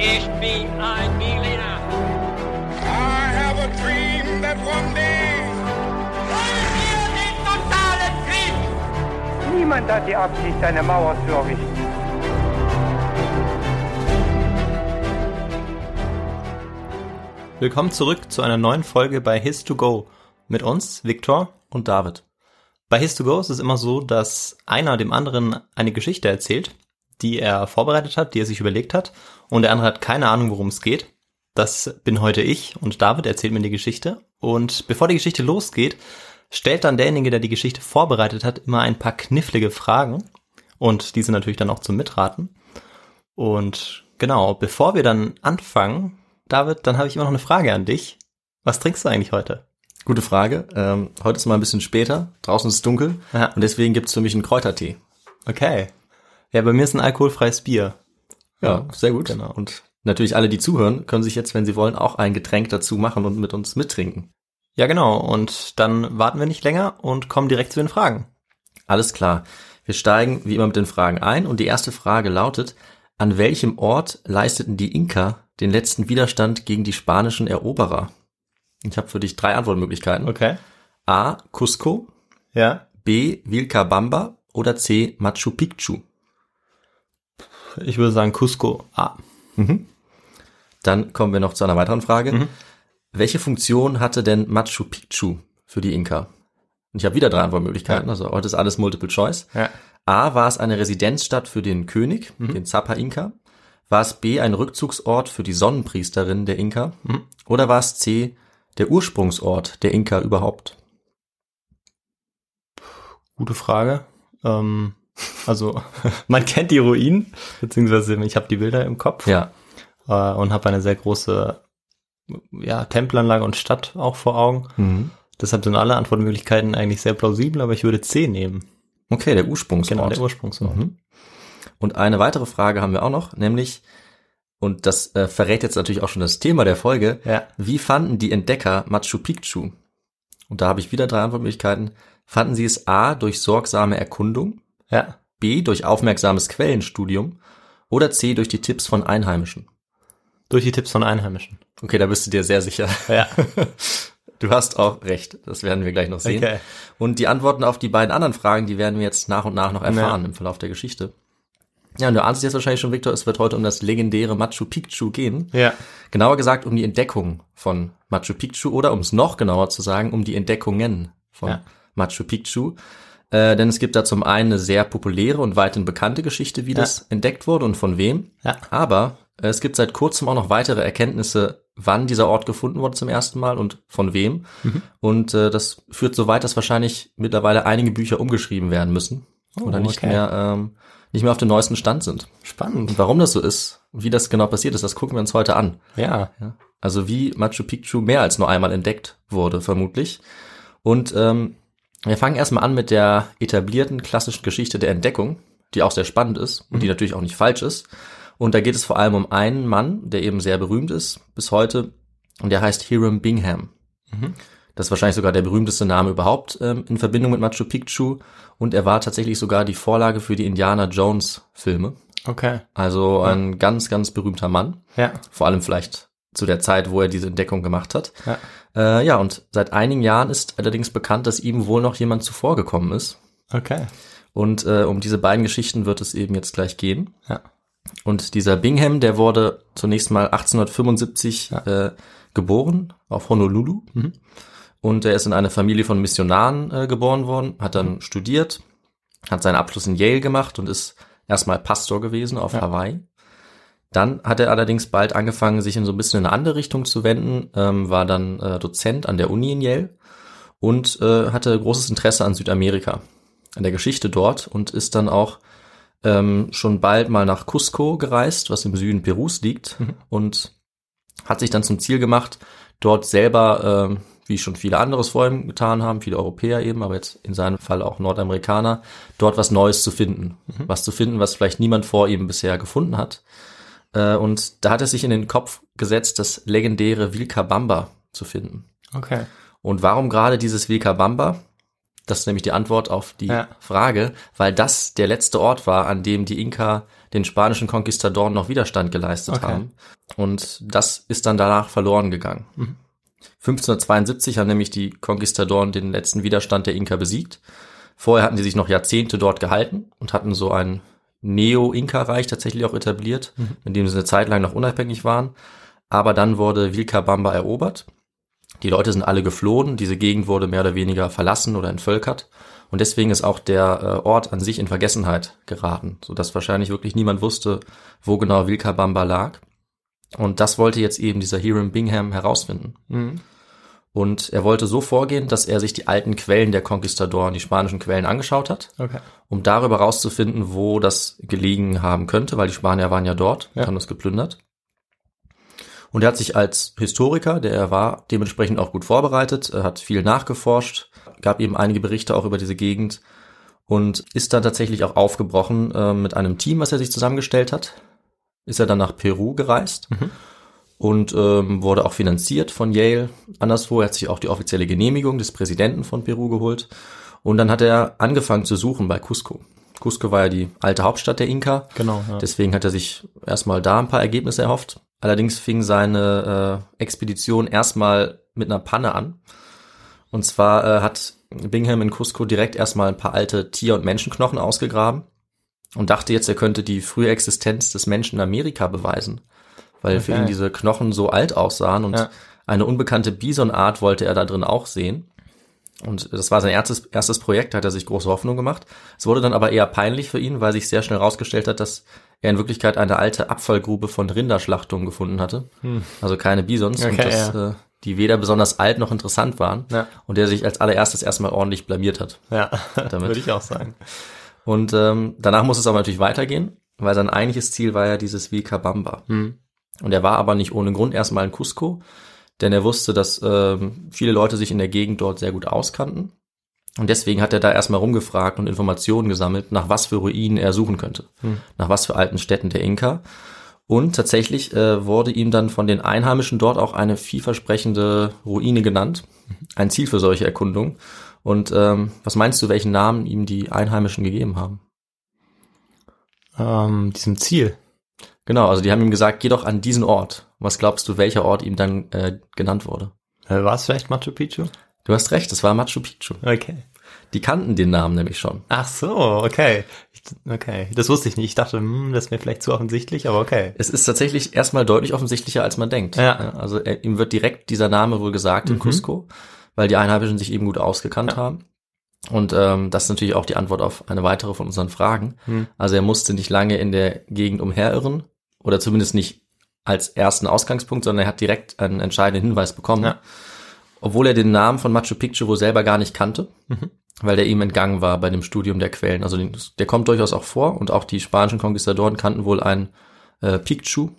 Ich bin ein Berliner. I have a dream that one day. Wollen wir den totalen Krieg? Niemand hat die Absicht, eine Mauer zu errichten. Willkommen zurück zu einer neuen Folge bei His2Go mit uns, Viktor. und David. Bei His2Go ist es immer so, dass einer dem anderen eine Geschichte erzählt, die er vorbereitet hat, die er sich überlegt hat, und der andere hat keine Ahnung, worum es geht. Das bin heute ich und David erzählt mir die Geschichte. Und bevor die Geschichte losgeht, stellt dann derjenige, der die Geschichte vorbereitet hat, immer ein paar knifflige Fragen. Und diese natürlich dann auch zum Mitraten. Und genau, bevor wir dann anfangen, David, dann habe ich immer noch eine Frage an dich. Was trinkst du eigentlich heute? Gute Frage. Ähm, heute ist mal ein bisschen später. Draußen ist es dunkel. Ja. Und deswegen gibt's für mich einen Kräutertee. Okay. Ja, bei mir ist ein alkoholfreies Bier. Ja, sehr gut. genau. Und natürlich alle, die zuhören, können sich jetzt, wenn sie wollen, auch ein Getränk dazu machen und mit uns mittrinken. Ja, genau. Und dann warten wir nicht länger und kommen direkt zu den Fragen. Alles klar. Wir steigen wie immer mit den Fragen ein. Und die erste Frage lautet, an welchem Ort leisteten die Inka den letzten Widerstand gegen die spanischen Eroberer? Ich habe für dich drei Antwortmöglichkeiten. Okay. A. Cusco, Ja. B. Vilcabamba oder C. Machu Picchu. Ich würde sagen Cusco. Ah. Dann kommen wir noch zu einer weiteren Frage. Welche Funktion hatte denn Machu Picchu für die Inka? Und ich habe wieder drei Antwortmöglichkeiten, also heute ist alles Multiple Choice. Ja. A, war es eine Residenzstadt für den König, den Zappa Inka? War es B, ein Rückzugsort für die Sonnenpriesterin der Inka? Oder war es C, der Ursprungsort der Inka überhaupt? Gute Frage. Ähm, also, man kennt die Ruinen, beziehungsweise ich habe die Bilder im Kopf Ja, äh, und habe eine sehr große ja, Tempelanlage und Stadt auch vor Augen. Mhm. Deshalb sind alle Antwortmöglichkeiten eigentlich sehr plausibel, aber ich würde C nehmen. okay, der Ursprungsort. Genau, der Ursprungsort. Mhm. Und eine weitere Frage haben wir auch noch, nämlich, und das äh, verrät jetzt natürlich auch schon das Thema der Folge, Ja. wie fanden die Entdecker Machu Picchu? Und da habe ich wieder drei Antwortmöglichkeiten. Fanden sie es A durch sorgsame Erkundung, Ja. B durch aufmerksames Quellenstudium oder C durch die Tipps von Einheimischen? Durch die Tipps von Einheimischen. Okay, da bist du dir sehr sicher. Ja. Du hast auch recht. Das werden wir gleich noch sehen. Okay. Und die Antworten auf die beiden anderen Fragen, die werden wir jetzt nach und nach noch erfahren im Verlauf der Geschichte. Ja, und du ahnst jetzt wahrscheinlich schon, Victor, es wird heute um das legendäre Machu Picchu gehen. Ja. Genauer gesagt um die Entdeckung von Machu Picchu oder um es noch genauer zu sagen, um die Entdeckungen von Ja. Machu Picchu. Äh, denn es gibt da zum einen eine sehr populäre und weithin bekannte Geschichte, wie das entdeckt wurde und von wem. Ja. Aber äh, es gibt seit kurzem auch noch weitere Erkenntnisse, wann dieser Ort gefunden wurde zum ersten Mal und von wem. Mhm. Und äh, das führt so weit, dass wahrscheinlich mittlerweile einige Bücher umgeschrieben werden müssen oder nicht Oh, okay. mehr ähm, nicht mehr auf dem neuesten Stand sind. Spannend. Und warum das so ist, wie das genau passiert ist, das gucken wir uns heute an. Ja. Ja. Also wie Machu Picchu mehr als nur einmal entdeckt wurde, vermutlich. Und ähm, wir fangen erstmal an mit der etablierten klassischen Geschichte der Entdeckung, die auch sehr spannend ist und die natürlich auch nicht falsch ist. Und da geht es vor allem um einen Mann, der eben sehr berühmt ist bis heute, und der heißt Hiram Bingham. Das ist wahrscheinlich sogar der berühmteste Name überhaupt ähm, in Verbindung mit Machu Picchu. Und er war tatsächlich sogar die Vorlage für die Indiana Jones Filme. Okay. Also ein ganz, ganz berühmter Mann. Ja. Vor allem vielleicht zu der Zeit, wo er diese Entdeckung gemacht hat. Ja. Äh, ja, und seit einigen Jahren ist allerdings bekannt, dass ihm wohl noch jemand zuvorgekommen ist. Okay. Und äh, um diese beiden Geschichten wird es eben jetzt gleich gehen. Ja. Und dieser Bingham, der wurde zunächst mal 1875 äh, geboren auf Honolulu. Und er ist in eine Familie von Missionaren äh, geboren worden, hat dann studiert, hat seinen Abschluss in Yale gemacht und ist erstmal Pastor gewesen auf Hawaii. Dann hat er allerdings bald angefangen, sich in so ein bisschen in eine andere Richtung zu wenden, ähm, war dann äh, Dozent an der Uni in Yale und äh, hatte großes Interesse an Südamerika, an der Geschichte dort und ist dann auch ähm, schon bald mal nach Cusco gereist, was im Süden Perus liegt und hat sich dann zum Ziel gemacht, dort selber, ähm, wie schon viele andere es vor ihm getan haben, viele Europäer eben, aber jetzt in seinem Fall auch Nordamerikaner, dort was Neues zu finden. Was zu finden, was vielleicht niemand vor ihm bisher gefunden hat. Äh, und da hat er sich in den Kopf gesetzt, das legendäre Vilcabamba zu finden. Okay. Und warum gerade dieses Vilcabamba? Das ist nämlich die Antwort auf die Ja. Frage, weil das der letzte Ort war, an dem die Inka den spanischen Konquistadoren noch Widerstand geleistet Okay. haben. Und das ist dann danach verloren gegangen. 1572 haben nämlich die Konquistadoren den letzten Widerstand der Inka besiegt. Vorher hatten sie sich noch Jahrzehnte dort gehalten und hatten so ein Neo-Inka-Reich tatsächlich auch etabliert, in dem sie eine Zeit lang noch unabhängig waren. Aber dann wurde Vilcabamba erobert. Die Leute sind alle geflohen, diese Gegend wurde mehr oder weniger verlassen oder entvölkert. Und deswegen ist auch der äh, Ort an sich in Vergessenheit geraten, sodass wahrscheinlich wirklich niemand wusste, wo genau Vilcabamba lag. Und das wollte jetzt eben dieser Hiram Bingham herausfinden. Und er wollte so vorgehen, dass er sich die alten Quellen der Conquistadoren, die spanischen Quellen angeschaut hat, Okay. um darüber herauszufinden, wo das gelegen haben könnte, weil die Spanier waren ja dort, Ja. haben das geplündert. Und er hat sich als Historiker, der er war, dementsprechend auch gut vorbereitet, er hat viel nachgeforscht, gab eben einige Berichte auch über diese Gegend und ist dann tatsächlich auch aufgebrochen äh, mit einem Team, was er sich zusammengestellt hat. Ist er dann nach Peru gereist und ähm, wurde auch finanziert von Yale anderswo. Er hat sich auch die offizielle Genehmigung des Präsidenten von Peru geholt. Und dann hat er angefangen zu suchen bei Cusco. Cusco war ja die alte Hauptstadt der Inka. Genau, ja. Deswegen hat er sich erstmal da ein paar Ergebnisse erhofft. Allerdings fing seine äh, Expedition erstmal mit einer Panne an. Und zwar äh, hat Bingham in Cusco direkt erstmal ein paar alte Tier- und Menschenknochen ausgegraben und dachte jetzt, er könnte die frühe Existenz des Menschen in Amerika beweisen, weil für Okay. ihn diese Knochen so alt aussahen und Ja. eine unbekannte Bisonart wollte er da drin auch sehen. Und das war sein erstes, erstes Projekt, da hat er sich große Hoffnung gemacht. Es wurde dann aber eher peinlich für ihn, weil sich sehr schnell herausgestellt hat, dass er in Wirklichkeit eine alte Abfallgrube von Rinderschlachtungen gefunden hatte. Also keine Bisons und Hm. Okay, dass, äh, die weder besonders alt noch interessant waren. Ja. Und der sich als allererstes erstmal ordentlich blamiert hat. Ja, Damit. würde ich auch sagen. Und ähm, danach muss es aber natürlich weitergehen, weil sein eigentliches Ziel war ja dieses Vilcabamba. Hm. Und er war aber nicht ohne Grund erstmal in Cusco, denn er wusste, dass ähm, viele Leute sich in der Gegend dort sehr gut auskannten. Und deswegen hat er da erstmal rumgefragt und Informationen gesammelt, nach was für Ruinen er suchen könnte, nach was für alten Städten der Inka. Und tatsächlich äh, wurde ihm dann von den Einheimischen dort auch eine vielversprechende Ruine genannt, ein Ziel für solche Erkundungen. Und ähm, was meinst du, welchen Namen ihm die Einheimischen gegeben haben? Ähm, diesem Ziel. Genau, also die haben ihm gesagt, geh doch an diesen Ort. Was glaubst du, welcher Ort ihm dann äh, genannt wurde? Äh, War es vielleicht Machu Picchu? Du hast recht, es war Machu Picchu. Okay. Die kannten den Namen nämlich schon. Ach so, okay. Okay, das wusste ich nicht. Ich dachte, hm, das wäre vielleicht zu offensichtlich, aber okay. Es ist tatsächlich erstmal deutlich offensichtlicher, als man denkt. Ja. Also er, ihm wird direkt dieser Name wohl gesagt in Cusco, weil die Einheimischen sich eben gut ausgekannt haben. Und ähm, das ist natürlich auch die Antwort auf eine weitere von unseren Fragen. Also er musste nicht lange in der Gegend umherirren oder zumindest nicht als ersten Ausgangspunkt, sondern er hat direkt einen entscheidenden Hinweis bekommen. Ja. Obwohl er den Namen von Machu Picchu wohl selber gar nicht kannte, weil der ihm entgangen war bei dem Studium der Quellen. Also den, der kommt durchaus auch vor und auch die spanischen Konquistadoren kannten wohl ein äh, Picchu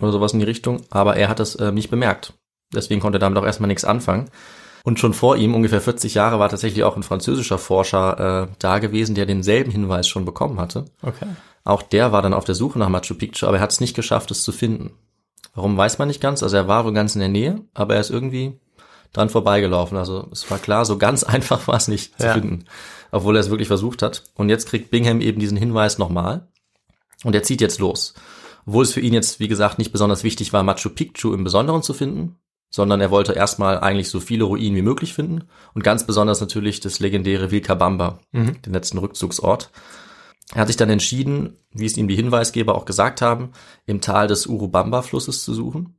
oder sowas in die Richtung, aber er hat das äh, nicht bemerkt. Deswegen konnte er damit auch erstmal nichts anfangen. Und schon vor ihm, ungefähr 40 Jahre, war tatsächlich auch ein französischer Forscher äh, da gewesen, der denselben Hinweis schon bekommen hatte. Okay. Auch der war dann auf der Suche nach Machu Picchu, aber er hat es nicht geschafft, es zu finden. Warum weiß man nicht ganz. Also er war wohl ganz in der Nähe, aber er ist irgendwie dran vorbeigelaufen. Also es war klar, so ganz einfach war es nicht zu Ja. finden, obwohl er es wirklich versucht hat. Und jetzt kriegt Bingham eben diesen Hinweis nochmal und er zieht jetzt los. Obwohl es für ihn jetzt, wie gesagt, nicht besonders wichtig war, Machu Picchu im Besonderen zu finden, sondern er wollte erstmal eigentlich so viele Ruinen wie möglich finden und ganz besonders natürlich das legendäre Vilcabamba, den letzten Rückzugsort. Er hat sich dann entschieden, wie es ihm die Hinweisgeber auch gesagt haben, im Tal des Urubamba-Flusses zu suchen.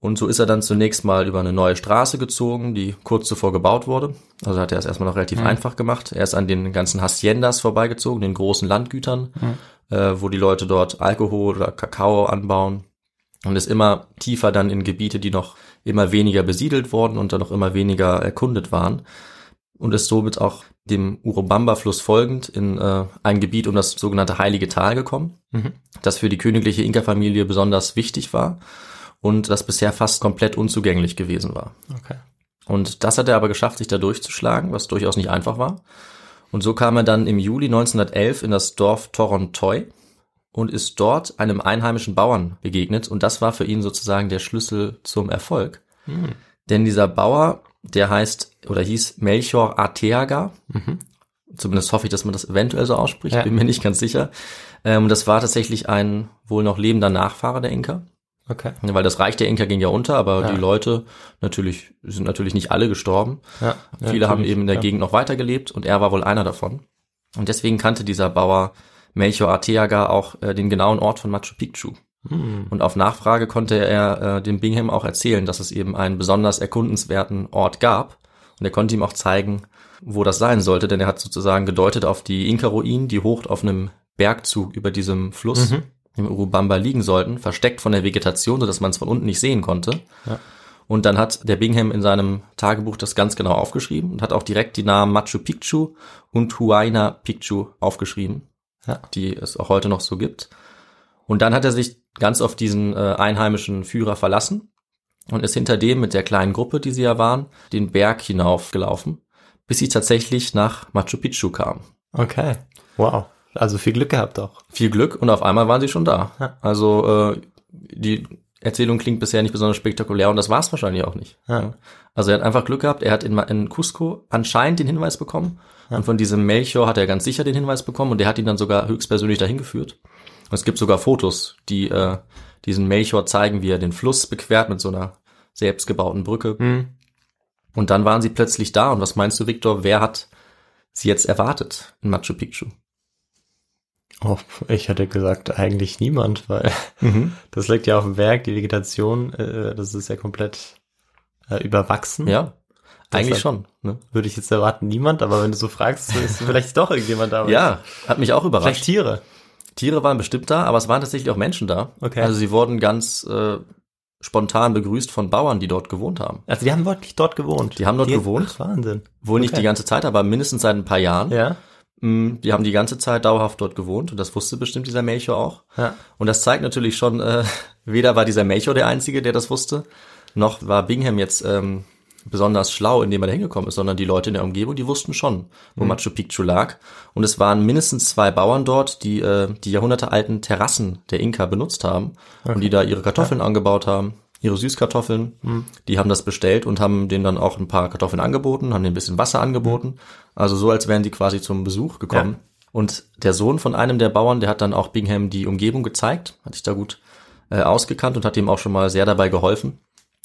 Und so ist er dann zunächst mal über eine neue Straße gezogen, die kurz zuvor gebaut wurde. Also hat er es erstmal noch relativ einfach gemacht. Er ist an den ganzen Haciendas vorbeigezogen, den großen Landgütern, äh, wo die Leute dort Alkohol oder Kakao anbauen. Und ist immer tiefer dann in Gebiete, die noch immer weniger besiedelt wurden und dann noch immer weniger erkundet waren. Und ist somit auch dem Urubamba-Fluss folgend in äh, ein Gebiet um das sogenannte Heilige Tal gekommen, das für die königliche Inka-Familie besonders wichtig war und das bisher fast komplett unzugänglich gewesen war. Okay. Und das hat er aber geschafft, sich da durchzuschlagen, was durchaus nicht einfach war. Und so kam er dann im Juli 1911 in das Dorf Torontoy und ist dort einem einheimischen Bauern begegnet. Und das war für ihn sozusagen der Schlüssel zum Erfolg. Denn dieser Bauer der heißt oder hieß Melchior Arteaga. Zumindest hoffe ich, dass man das eventuell so ausspricht, Ja. bin mir nicht ganz sicher. Ähm, das war tatsächlich ein wohl noch lebender Nachfahre der Inka. Okay. Weil das Reich der Inka ging ja unter, aber Ja. die Leute natürlich sind natürlich nicht alle gestorben. Ja, Viele haben eben in der. Gegend noch weitergelebt und er war wohl einer davon. Und deswegen kannte dieser Bauer Melchior Arteaga auch äh, den genauen Ort von Machu Picchu. Hm. Und auf Nachfrage konnte er äh, dem Bingham auch erzählen, dass es eben einen besonders erkundenswerten Ort gab. Und er konnte ihm auch zeigen, wo das sein sollte, denn er hat sozusagen gedeutet auf die Inka-Ruinen, die hoch auf einem Bergzug über diesem Fluss Mhm. im Urubamba liegen sollten, versteckt von der Vegetation, sodass man es von unten nicht sehen konnte. Ja. Und dann hat der Bingham in seinem Tagebuch das ganz genau aufgeschrieben und hat auch direkt die Namen Machu Picchu und Huayna Picchu aufgeschrieben, Ja. die es auch heute noch so gibt. Und dann hat er sich ganz auf diesen äh, einheimischen Führer verlassen und ist hinter dem mit der kleinen Gruppe, die sie ja waren, den Berg hinaufgelaufen, bis sie tatsächlich nach Machu Picchu kamen. Okay. Wow. Also viel Glück gehabt auch. Viel Glück und auf einmal waren sie schon da. Also äh, die Erzählung klingt bisher nicht besonders spektakulär und das war es wahrscheinlich auch nicht. Ja. Also er hat einfach Glück gehabt, er hat in, in Cusco anscheinend den Hinweis bekommen und von diesem Melchior hat er ganz sicher den Hinweis bekommen und der hat ihn dann sogar höchstpersönlich dahin geführt. Und es gibt sogar Fotos, die äh, diesen Melchior zeigen, wie er den Fluss bequert mit so einer selbstgebauten Brücke. Hm. Und dann waren sie plötzlich da und was meinst du, Victor, wer hat sie jetzt erwartet in Machu Picchu? Oh, ich hätte gesagt, eigentlich niemand, weil das liegt ja auf dem Berg, die Vegetation, äh, das ist ja komplett äh, überwachsen. Ja, eigentlich schon. Ne? Würde ich jetzt erwarten, niemand, aber wenn du so fragst, ist vielleicht doch irgendjemand da. Ja, hat mich auch Vielleicht überrascht. Tiere. Tiere waren bestimmt da, aber es waren tatsächlich auch Menschen da. Okay. Also sie wurden ganz äh, spontan begrüßt von Bauern, die dort gewohnt haben. Also die haben wirklich dort gewohnt. Die haben dort gewohnt? Ach, Wahnsinn. Wohl nicht Okay. die ganze Zeit, aber mindestens seit ein paar Jahren. Ja. Mm, Die haben die ganze Zeit dauerhaft dort gewohnt und das wusste bestimmt dieser Melchior auch. Ja. Und das zeigt natürlich schon, äh, weder war dieser Melchior der Einzige, der das wusste, noch war Bingham jetzt ähm, besonders schlau, indem er da hingekommen ist, sondern die Leute in der Umgebung, die wussten schon, wo Machu Picchu lag. Und es waren mindestens zwei Bauern dort, die äh, die jahrhundertealten Terrassen der Inka benutzt haben und die da ihre Kartoffeln angebaut haben, ihre Süßkartoffeln. Die haben das bestellt und haben denen dann auch ein paar Kartoffeln angeboten, haben denen ein bisschen Wasser angeboten. Also so, als wären die quasi zum Besuch gekommen. Und der Sohn von einem der Bauern, der hat dann auch Bingham die Umgebung gezeigt, hat sich da gut äh, ausgekannt und hat ihm auch schon mal sehr dabei geholfen.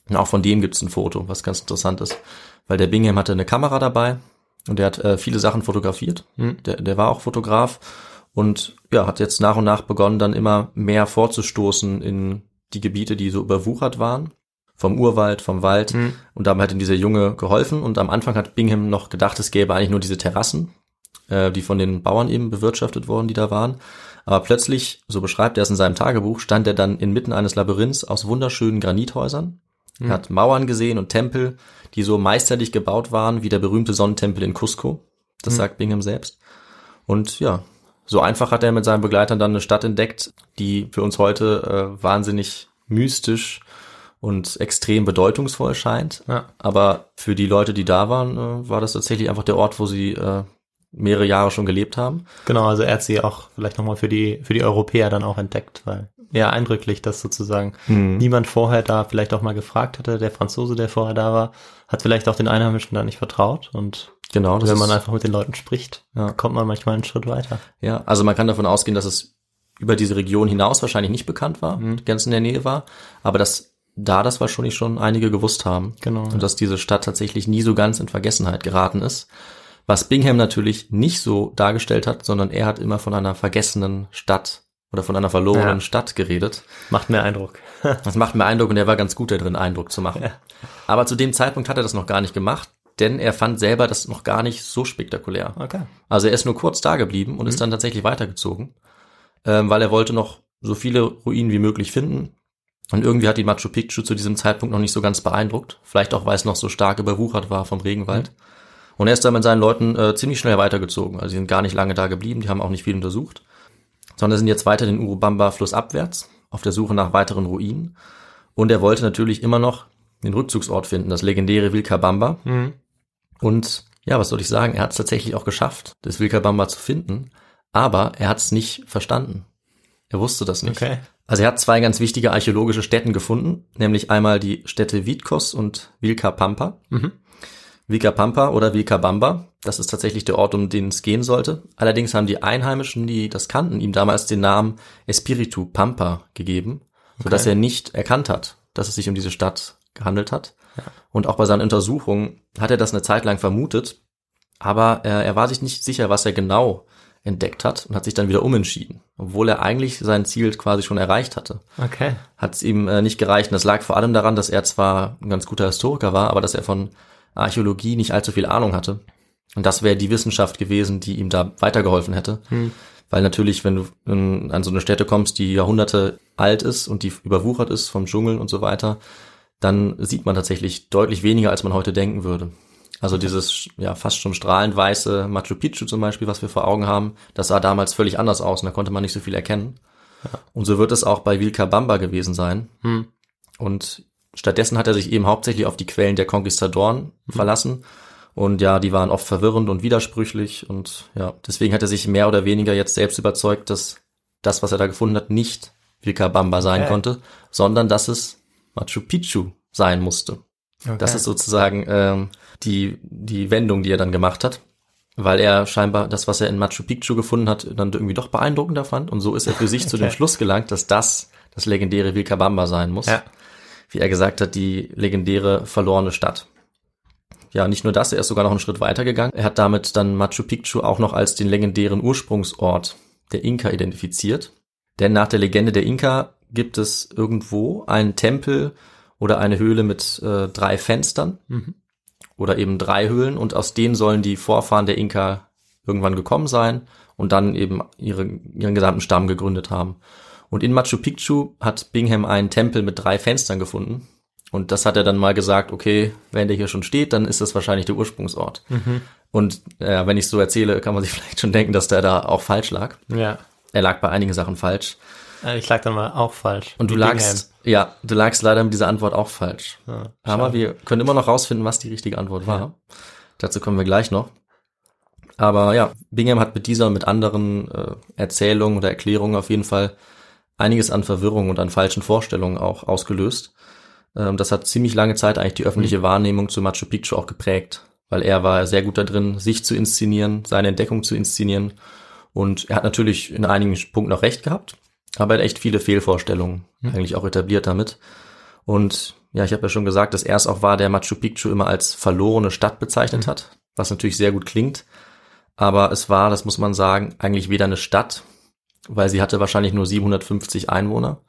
Und auch von dem gibt's ein Foto, was ganz interessant ist. Weil der Bingham hatte eine Kamera dabei und der hat äh, viele Sachen fotografiert. Der, der war auch Fotograf und ja, hat jetzt nach und nach begonnen, dann immer mehr vorzustoßen in die Gebiete, die so überwuchert waren. Vom Urwald, vom Wald. Und dabei hat ihm dieser Junge geholfen. Und am Anfang hat Bingham noch gedacht, es gäbe eigentlich nur diese Terrassen, äh, die von den Bauern eben bewirtschaftet wurden, die da waren. Aber plötzlich, so beschreibt er es in seinem Tagebuch, stand er dann inmitten eines Labyrinths aus wunderschönen Granithäusern. Er hat Mauern gesehen und Tempel, die so meisterlich gebaut waren, wie der berühmte Sonnentempel in Cusco. Das sagt Bingham selbst. Und ja, so einfach hat er mit seinen Begleitern dann eine Stadt entdeckt, die für uns heute äh, wahnsinnig mystisch und extrem bedeutungsvoll scheint. Ja. Aber für die Leute, die da waren, äh, war das tatsächlich einfach der Ort, wo sie äh, mehrere Jahre schon gelebt haben. Genau, also er hat sie auch vielleicht nochmal für die, für die Europäer dann auch entdeckt, weil ja eindrücklich, dass sozusagen niemand vorher da vielleicht auch mal gefragt hatte. Der Franzose, der vorher da war, hat vielleicht auch den Einheimischen da nicht vertraut und Genau, wenn man einfach mit den Leuten spricht, Ja. kommt man manchmal einen Schritt weiter. ja, also man kann davon ausgehen, dass es über diese Region hinaus wahrscheinlich nicht bekannt war, ganz in der Nähe war, aber dass da das wahrscheinlich schon einige gewusst haben. Genau, Und dass diese Stadt tatsächlich nie so ganz in Vergessenheit geraten ist. Was Bingham natürlich nicht so dargestellt hat, sondern er hat immer von einer vergessenen Stadt oder von einer verlorenen Ja. Stadt geredet. Macht mehr Eindruck. Das macht mir Eindruck und er war ganz gut darin, Eindruck zu machen. Ja. Aber zu dem Zeitpunkt hat er das noch gar nicht gemacht, denn er fand selber das noch gar nicht so spektakulär. Okay. Also er ist nur kurz da geblieben und ist dann tatsächlich weitergezogen, ähm, weil er wollte noch so viele Ruinen wie möglich finden. Und irgendwie hat die Machu Picchu zu diesem Zeitpunkt noch nicht so ganz beeindruckt. Vielleicht auch, weil es noch so stark überwuchert war vom Regenwald. Und er ist dann mit seinen Leuten äh, ziemlich schnell weitergezogen. Also sie sind gar nicht lange da geblieben, die haben auch nicht viel untersucht, sondern sind jetzt weiter den Urubamba flussabwärts auf der Suche nach weiteren Ruinen. Und er wollte natürlich immer noch den Rückzugsort finden, das legendäre Vilcabamba. Und ja, was soll ich sagen? Er hat es tatsächlich auch geschafft, das Vilcabamba zu finden, aber er hat es nicht verstanden. Er wusste das nicht. Okay. Also er hat zwei ganz wichtige archäologische Stätten gefunden, nämlich einmal die Städte Vitkos und Vilcapampa. Vilcabamba oder Vilcabamba. Das ist tatsächlich der Ort, um den es gehen sollte. Allerdings haben die Einheimischen, die das kannten, ihm damals den Namen Espiritu Pampa gegeben, sodass Okay. er nicht erkannt hat, dass es sich um diese Stadt gehandelt hat. Und auch bei seinen Untersuchungen hat er das eine Zeit lang vermutet, aber er, er war sich nicht sicher, was er genau entdeckt hat und hat sich dann wieder umentschieden, obwohl er eigentlich sein Ziel quasi schon erreicht hatte Okay. hat es ihm äh, nicht gereicht. Und das lag vor allem daran, dass er zwar ein ganz guter Historiker war, aber dass er von Archäologie nicht allzu viel Ahnung hatte. Und das wäre die Wissenschaft gewesen, die ihm da weitergeholfen hätte. Weil natürlich, wenn du in, an so eine Stätte kommst, die Jahrhunderte alt ist und die überwuchert ist vom Dschungel und so weiter, dann sieht man tatsächlich deutlich weniger, als man heute denken würde. Also dieses ja fast schon strahlend weiße Machu Picchu zum Beispiel, was wir vor Augen haben, das sah damals völlig anders aus und da konnte man nicht so viel erkennen. Und so wird es auch bei Vilcabamba gewesen sein. Hm. Und stattdessen hat er sich eben hauptsächlich auf die Quellen der Konquistadoren verlassen. Und ja, die waren oft verwirrend und widersprüchlich. Und ja, deswegen hat er sich mehr oder weniger jetzt selbst überzeugt, dass das, was er da gefunden hat, nicht Vilcabamba sein Okay. konnte, sondern dass es Machu Picchu sein musste. Das ist sozusagen ähm, die, die Wendung, die er dann gemacht hat, weil er scheinbar das, was er in Machu Picchu gefunden hat, dann irgendwie doch beeindruckender fand. Und so ist er für sich zu dem Okay. Schluss gelangt, dass das das legendäre Vilcabamba sein muss. Ja. Wie er gesagt hat, die legendäre verlorene Stadt. Ja, nicht nur das, er ist sogar noch einen Schritt weiter gegangen. Er hat damit dann Machu Picchu auch noch als den legendären Ursprungsort der Inka identifiziert. Denn nach der Legende der Inka gibt es irgendwo einen Tempel oder eine Höhle mit äh, drei Fenstern oder eben drei Höhlen und aus denen sollen die Vorfahren der Inka irgendwann gekommen sein und dann eben ihre, ihren gesamten Stamm gegründet haben. Und in Machu Picchu hat Bingham einen Tempel mit drei Fenstern gefunden. Und das hat er dann mal gesagt, okay, wenn der hier schon steht, dann ist das wahrscheinlich der Ursprungsort. Und äh, wenn ich so erzähle, kann man sich vielleicht schon denken, dass der da auch falsch lag. Ja. Er lag bei einigen Sachen falsch. Äh, Ich lag dann mal auch falsch. Und du Wie lagst, ja, du lagst leider mit dieser Antwort auch falsch. Bingham. Aber wir können immer noch rausfinden, was die richtige Antwort war. Dazu kommen wir gleich noch. Aber ja, Bingham hat mit dieser und mit anderen äh, Erzählungen oder Erklärungen auf jeden Fall einiges an Verwirrung und an falschen Vorstellungen auch ausgelöst. Ähm, das hat ziemlich lange Zeit eigentlich die öffentliche Wahrnehmung zu Machu Picchu auch geprägt, weil er war sehr gut da drin, sich zu inszenieren, seine Entdeckung zu inszenieren. Und er hat natürlich in einigen Punkten auch recht gehabt, aber er hat echt viele Fehlvorstellungen eigentlich auch etabliert damit. Und ja, ich habe ja schon gesagt, dass er es auch war, der Machu Picchu immer als verlorene Stadt bezeichnet hat, was natürlich sehr gut klingt. Aber es war, das muss man sagen, eigentlich weder eine Stadt, weil sie hatte wahrscheinlich nur 750 Einwohner.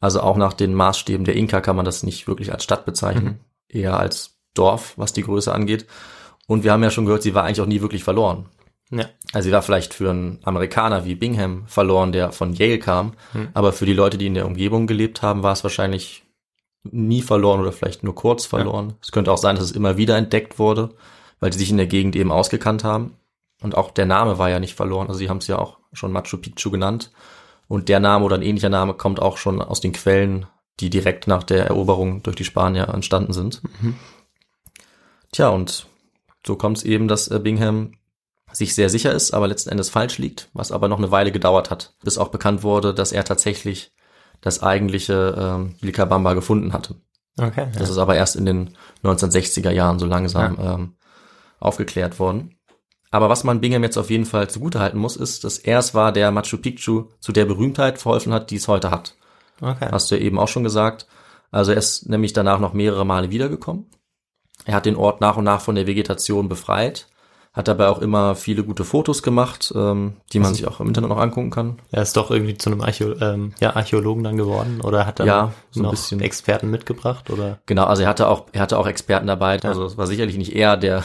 Also auch nach den Maßstäben der Inka kann man das nicht wirklich als Stadt bezeichnen, eher als Dorf, was die Größe angeht. Und wir haben ja schon gehört, sie war eigentlich auch nie wirklich verloren. Ja. Also sie war vielleicht für einen Amerikaner wie Bingham verloren, der von Yale kam, aber für die Leute, die in der Umgebung gelebt haben, war es wahrscheinlich nie verloren oder vielleicht nur kurz verloren. Es könnte auch sein, dass es immer wieder entdeckt wurde, weil die sich in der Gegend eben ausgekannt haben. Und auch der Name war ja nicht verloren. Also sie haben es ja auch schon Machu Picchu genannt. Und der Name oder ein ähnlicher Name kommt auch schon aus den Quellen, die direkt nach der Eroberung durch die Spanier entstanden sind. Tja, und so kommt es eben, dass äh, Bingham sich sehr sicher ist, aber letzten Endes falsch liegt, was aber noch eine Weile gedauert hat, bis auch bekannt wurde, dass er tatsächlich das eigentliche ähm, Vilcabamba gefunden hatte. Okay. Das ist aber erst in den 1960er Jahren so langsam ähm, aufgeklärt worden. Aber was man Bingham jetzt auf jeden Fall zugutehalten muss, ist, dass er es war, der Machu Picchu zu der Berühmtheit verholfen hat, die es heute hat. Okay. Hast du ja eben auch schon gesagt. Also er ist nämlich danach noch mehrere Male wiedergekommen. Er hat den Ort nach und nach von der Vegetation befreit, hat dabei auch immer viele gute Fotos gemacht, ähm, die man sich auch im Internet noch angucken kann. Er ist doch irgendwie zu einem Archäo ähm, ja, Archäologen dann geworden oder hat dann Ja, so ein noch bisschen. Experten mitgebracht oder? Genau, also er hatte auch, er hatte auch Experten dabei. Also es war sicherlich nicht er, der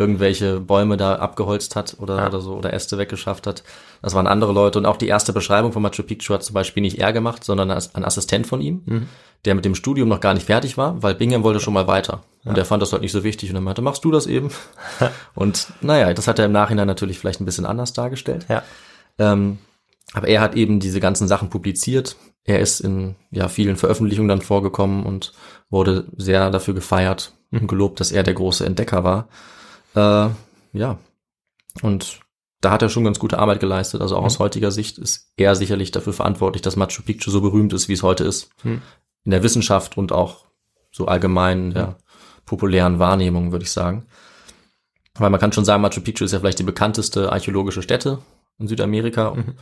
irgendwelche Bäume da abgeholzt hat oder, Ja. oder so oder Äste weggeschafft hat. Das waren andere Leute. Und auch die erste Beschreibung von Machu Picchu hat zum Beispiel nicht er gemacht, sondern ein Assistent von ihm, der mit dem Studium noch gar nicht fertig war, weil Bingham wollte schon mal weiter. Und er fand das halt nicht so wichtig und er meinte, machst du das eben? und naja, das hat er im Nachhinein natürlich vielleicht ein bisschen anders dargestellt. Ja. Ähm, aber er hat eben diese ganzen Sachen publiziert. Er ist in ja, vielen Veröffentlichungen dann vorgekommen und wurde sehr dafür gefeiert und gelobt, dass er der große Entdecker war. Äh, ja. Und da hat er schon ganz gute Arbeit geleistet. Also auch aus heutiger Sicht ist er sicherlich dafür verantwortlich, dass Machu Picchu so berühmt ist, wie es heute ist. Hm. In der Wissenschaft und auch so allgemein in der populären Wahrnehmung, würde ich sagen. Weil man kann schon sagen, Machu Picchu ist ja vielleicht die bekannteste archäologische Stätte in Südamerika, mhm.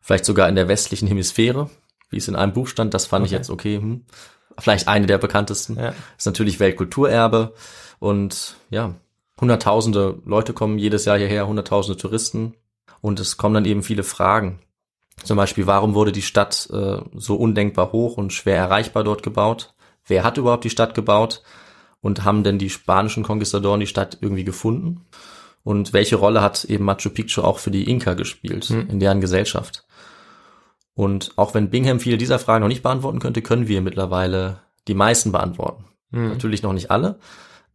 vielleicht sogar in der westlichen Hemisphäre, wie es in einem Buch stand. Das fand okay. ich jetzt okay. Hm. Vielleicht eine der bekanntesten. Ja. Ist natürlich Weltkulturerbe und ja, hunderttausende Leute kommen jedes Jahr hierher, hunderttausende Touristen und es kommen dann eben viele Fragen. Zum Beispiel, warum wurde die Stadt äh, so undenkbar hoch und schwer erreichbar dort gebaut? Wer hat überhaupt die Stadt gebaut? Und haben denn die spanischen Konquistadoren die Stadt irgendwie gefunden? Und welche Rolle hat eben Machu Picchu auch für die Inka gespielt mhm. in deren Gesellschaft? Und auch wenn Bingham viele dieser Fragen noch nicht beantworten könnte, können wir mittlerweile die meisten beantworten. Mhm. Natürlich noch nicht alle,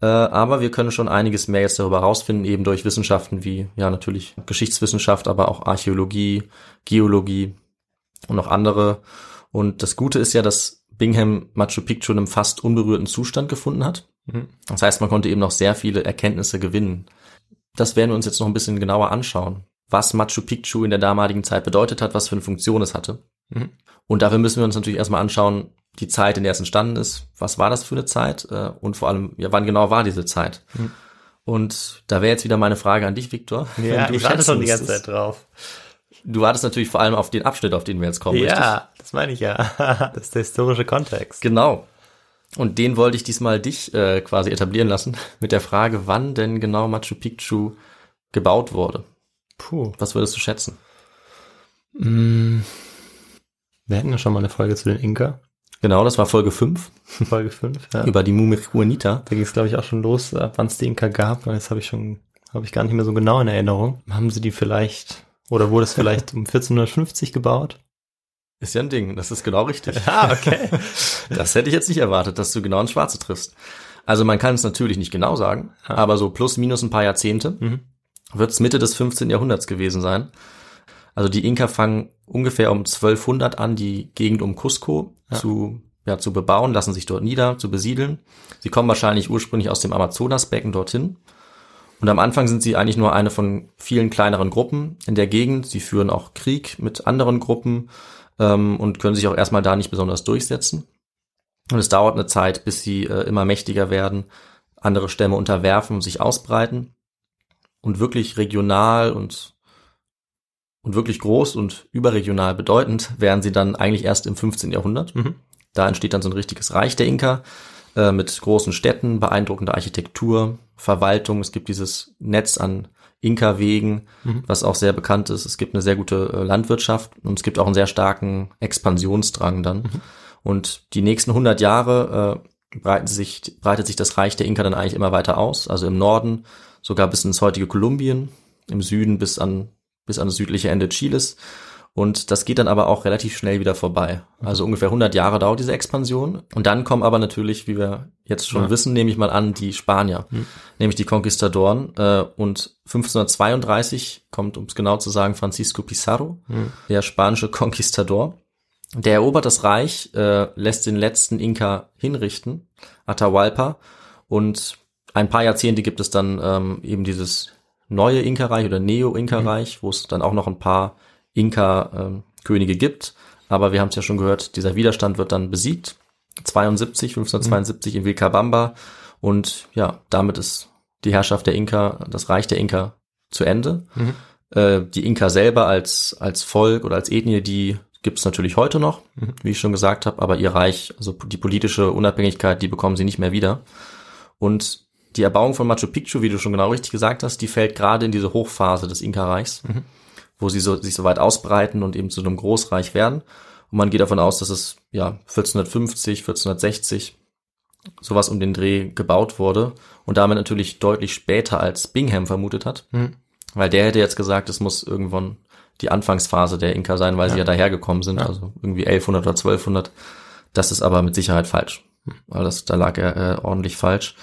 äh, aber wir können schon einiges mehr jetzt darüber herausfinden, eben durch Wissenschaften wie, ja, natürlich Geschichtswissenschaft, aber auch Archäologie, Geologie und noch andere. Und das Gute ist ja, dass Bingham Machu Picchu in einem fast unberührten Zustand gefunden hat. Mhm. Das heißt, man konnte eben noch sehr viele Erkenntnisse gewinnen. Das werden wir uns jetzt noch ein bisschen genauer anschauen, was Machu Picchu in der damaligen Zeit bedeutet hat, was für eine Funktion es hatte. Mhm. Und dafür müssen wir uns natürlich erstmal anschauen, die Zeit, in der es entstanden ist, was war das für eine Zeit äh, und vor allem, ja, wann genau war diese Zeit? Mhm. Und da wäre jetzt wieder meine Frage an dich, Viktor. Ja, du ich hatte schon die ganze Zeit drauf. Du wartest natürlich vor allem auf den Abschnitt, auf den wir jetzt kommen. Ja, richtig? das meine ich ja. Das ist der historische Kontext. Genau. Und den wollte ich diesmal dich äh, quasi etablieren lassen mit der Frage, wann denn genau Machu Picchu gebaut wurde. Puh. Was würdest du schätzen? Mm. Wir hatten ja schon mal eine Folge zu den Inka. Genau, das war Folge 5. Folge 5, ja. Über die Mumie Juanita. Da ging es, glaube ich, auch schon los, wann es die Inka gab. Jetzt habe ich schon, habe ich gar nicht mehr so genau in Erinnerung. Haben sie die vielleicht, oder wurde es vielleicht um 1450 gebaut? Ist ja ein Ding, das ist genau richtig. Ah, okay. das hätte ich jetzt nicht erwartet, dass du genau ins Schwarze triffst. Also man kann es natürlich nicht genau sagen, ah. aber so plus minus ein paar Jahrzehnte mhm. wird es Mitte des 15. Jahrhunderts gewesen sein. Also die Inka fangen ungefähr um 1200 an, die Gegend um Cusco ja. zu, ja, zu bebauen, lassen sich dort nieder, zu besiedeln. Sie kommen wahrscheinlich ursprünglich aus dem Amazonasbecken dorthin. Und am Anfang sind sie eigentlich nur eine von vielen kleineren Gruppen in der Gegend. Sie führen auch Krieg mit anderen Gruppen ähm, und können sich auch erstmal da nicht besonders durchsetzen. Und es dauert eine Zeit, bis sie äh, immer mächtiger werden, andere Stämme unterwerfen und sich ausbreiten. Und wirklich regional und und wirklich groß und überregional bedeutend wären sie dann eigentlich erst im 15. Jahrhundert. Mhm. Da entsteht dann so ein richtiges Reich der Inka äh, mit großen Städten, beeindruckender Architektur, Verwaltung. Es gibt dieses Netz an Inka-Wegen, mhm. was auch sehr bekannt ist. Es gibt eine sehr gute äh, Landwirtschaft und es gibt auch einen sehr starken Expansionsdrang dann. Mhm. Und die nächsten 100 Jahre äh, breiten sich, breitet sich das Reich der Inka dann eigentlich immer weiter aus. Also im Norden sogar bis ins heutige Kolumbien, im Süden bis an bis an das südliche Ende Chiles. Und das geht dann aber auch relativ schnell wieder vorbei. Also ungefähr 100 Jahre dauert diese Expansion. Und dann kommen aber natürlich, wie wir jetzt schon ja. wissen, nehme ich mal an, die Spanier, mhm. nämlich die Conquistadoren. Äh, und 1532 kommt, um es genau zu sagen, Francisco Pizarro, mhm. der spanische Conquistador. Der erobert das Reich, äh, lässt den letzten Inka hinrichten, Atahualpa. Und ein paar Jahrzehnte gibt es dann ähm, eben dieses neue Inka-Reich oder Neo-Inka-Reich, mhm. wo es dann auch noch ein paar Inka-Könige gibt. Aber wir haben es ja schon gehört, dieser Widerstand wird dann besiegt. 72, 1572 mhm. in Vilcabamba. Und ja, damit ist die Herrschaft der Inka, das Reich der Inka zu Ende. Mhm. Äh, die Inka selber als, als Volk oder als Ethnie, die gibt es natürlich heute noch, mhm. wie ich schon gesagt habe, aber ihr Reich, also die politische Unabhängigkeit, die bekommen sie nicht mehr wieder. Und die Erbauung von Machu Picchu, wie du schon genau richtig gesagt hast, die fällt gerade in diese Hochphase des Inka-Reichs, mhm. wo sie so, sich so weit ausbreiten und eben zu einem Großreich werden. Und man geht davon aus, dass es ja 1450, 1460 sowas um den Dreh gebaut wurde und damit natürlich deutlich später als Bingham vermutet hat, mhm. weil der hätte jetzt gesagt, es muss irgendwann die Anfangsphase der Inka sein, weil ja. sie ja dahergekommen sind, ja. also irgendwie 1100 oder 1200. Das ist aber mit Sicherheit falsch, weil das da lag er äh, ordentlich falsch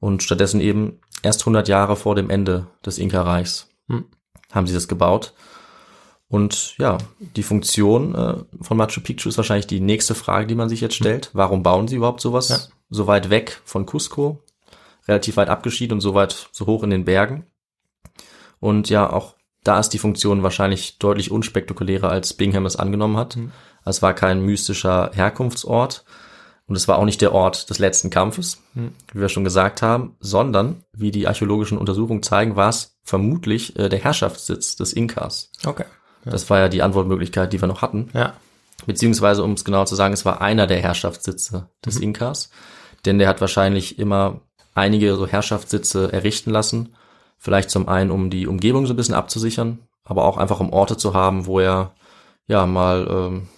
und stattdessen eben erst 100 Jahre vor dem Ende des Inka-Reichs hm. haben sie das gebaut. Und ja, die Funktion äh, von Machu Picchu ist wahrscheinlich die nächste Frage, die man sich jetzt hm. stellt. Warum bauen sie überhaupt sowas ja. so weit weg von Cusco, relativ weit abgeschieden und so weit so hoch in den Bergen? Und ja, auch da ist die Funktion wahrscheinlich deutlich unspektakulärer, als Bingham es angenommen hat. Mhm. Es war kein mystischer Herkunftsort, Und es war auch nicht der Ort des letzten Kampfes, wie wir schon gesagt haben, sondern, wie die archäologischen Untersuchungen zeigen, war es vermutlich äh, der Herrschaftssitz des Inkas. Okay. Das war ja die Antwortmöglichkeit, die wir noch hatten. Ja. Beziehungsweise, um es genau zu sagen, es war einer der Herrschaftssitze des Inkas. Denn der hat wahrscheinlich immer einige so Herrschaftssitze errichten lassen. Vielleicht zum einen, um die Umgebung so ein bisschen abzusichern, aber auch einfach um Orte zu haben, wo er ja mal ähm,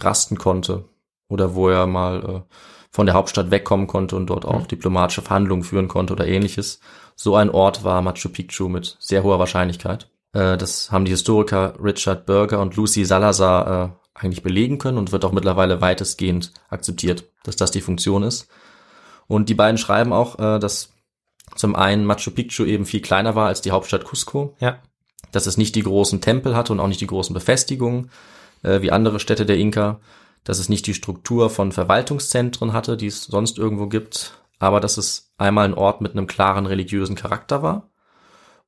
rasten konnte oder wo er mal äh, von der Hauptstadt wegkommen konnte und dort auch diplomatische Verhandlungen führen konnte oder ähnliches. So ein Ort war Machu Picchu mit sehr hoher Wahrscheinlichkeit. Äh, das haben die Historiker Richard Berger und Lucy Salazar äh, eigentlich belegen können und wird auch mittlerweile weitestgehend akzeptiert, dass das die Funktion ist. Und die beiden schreiben auch, äh, dass zum einen Machu Picchu eben viel kleiner war als die Hauptstadt Cusco, Ja. dass es nicht die großen Tempel hatte und auch nicht die großen Befestigungen äh, wie andere Städte der Inka, dass es nicht die Struktur von Verwaltungszentren hatte, die es sonst irgendwo gibt, aber dass es einmal ein Ort mit einem klaren religiösen Charakter war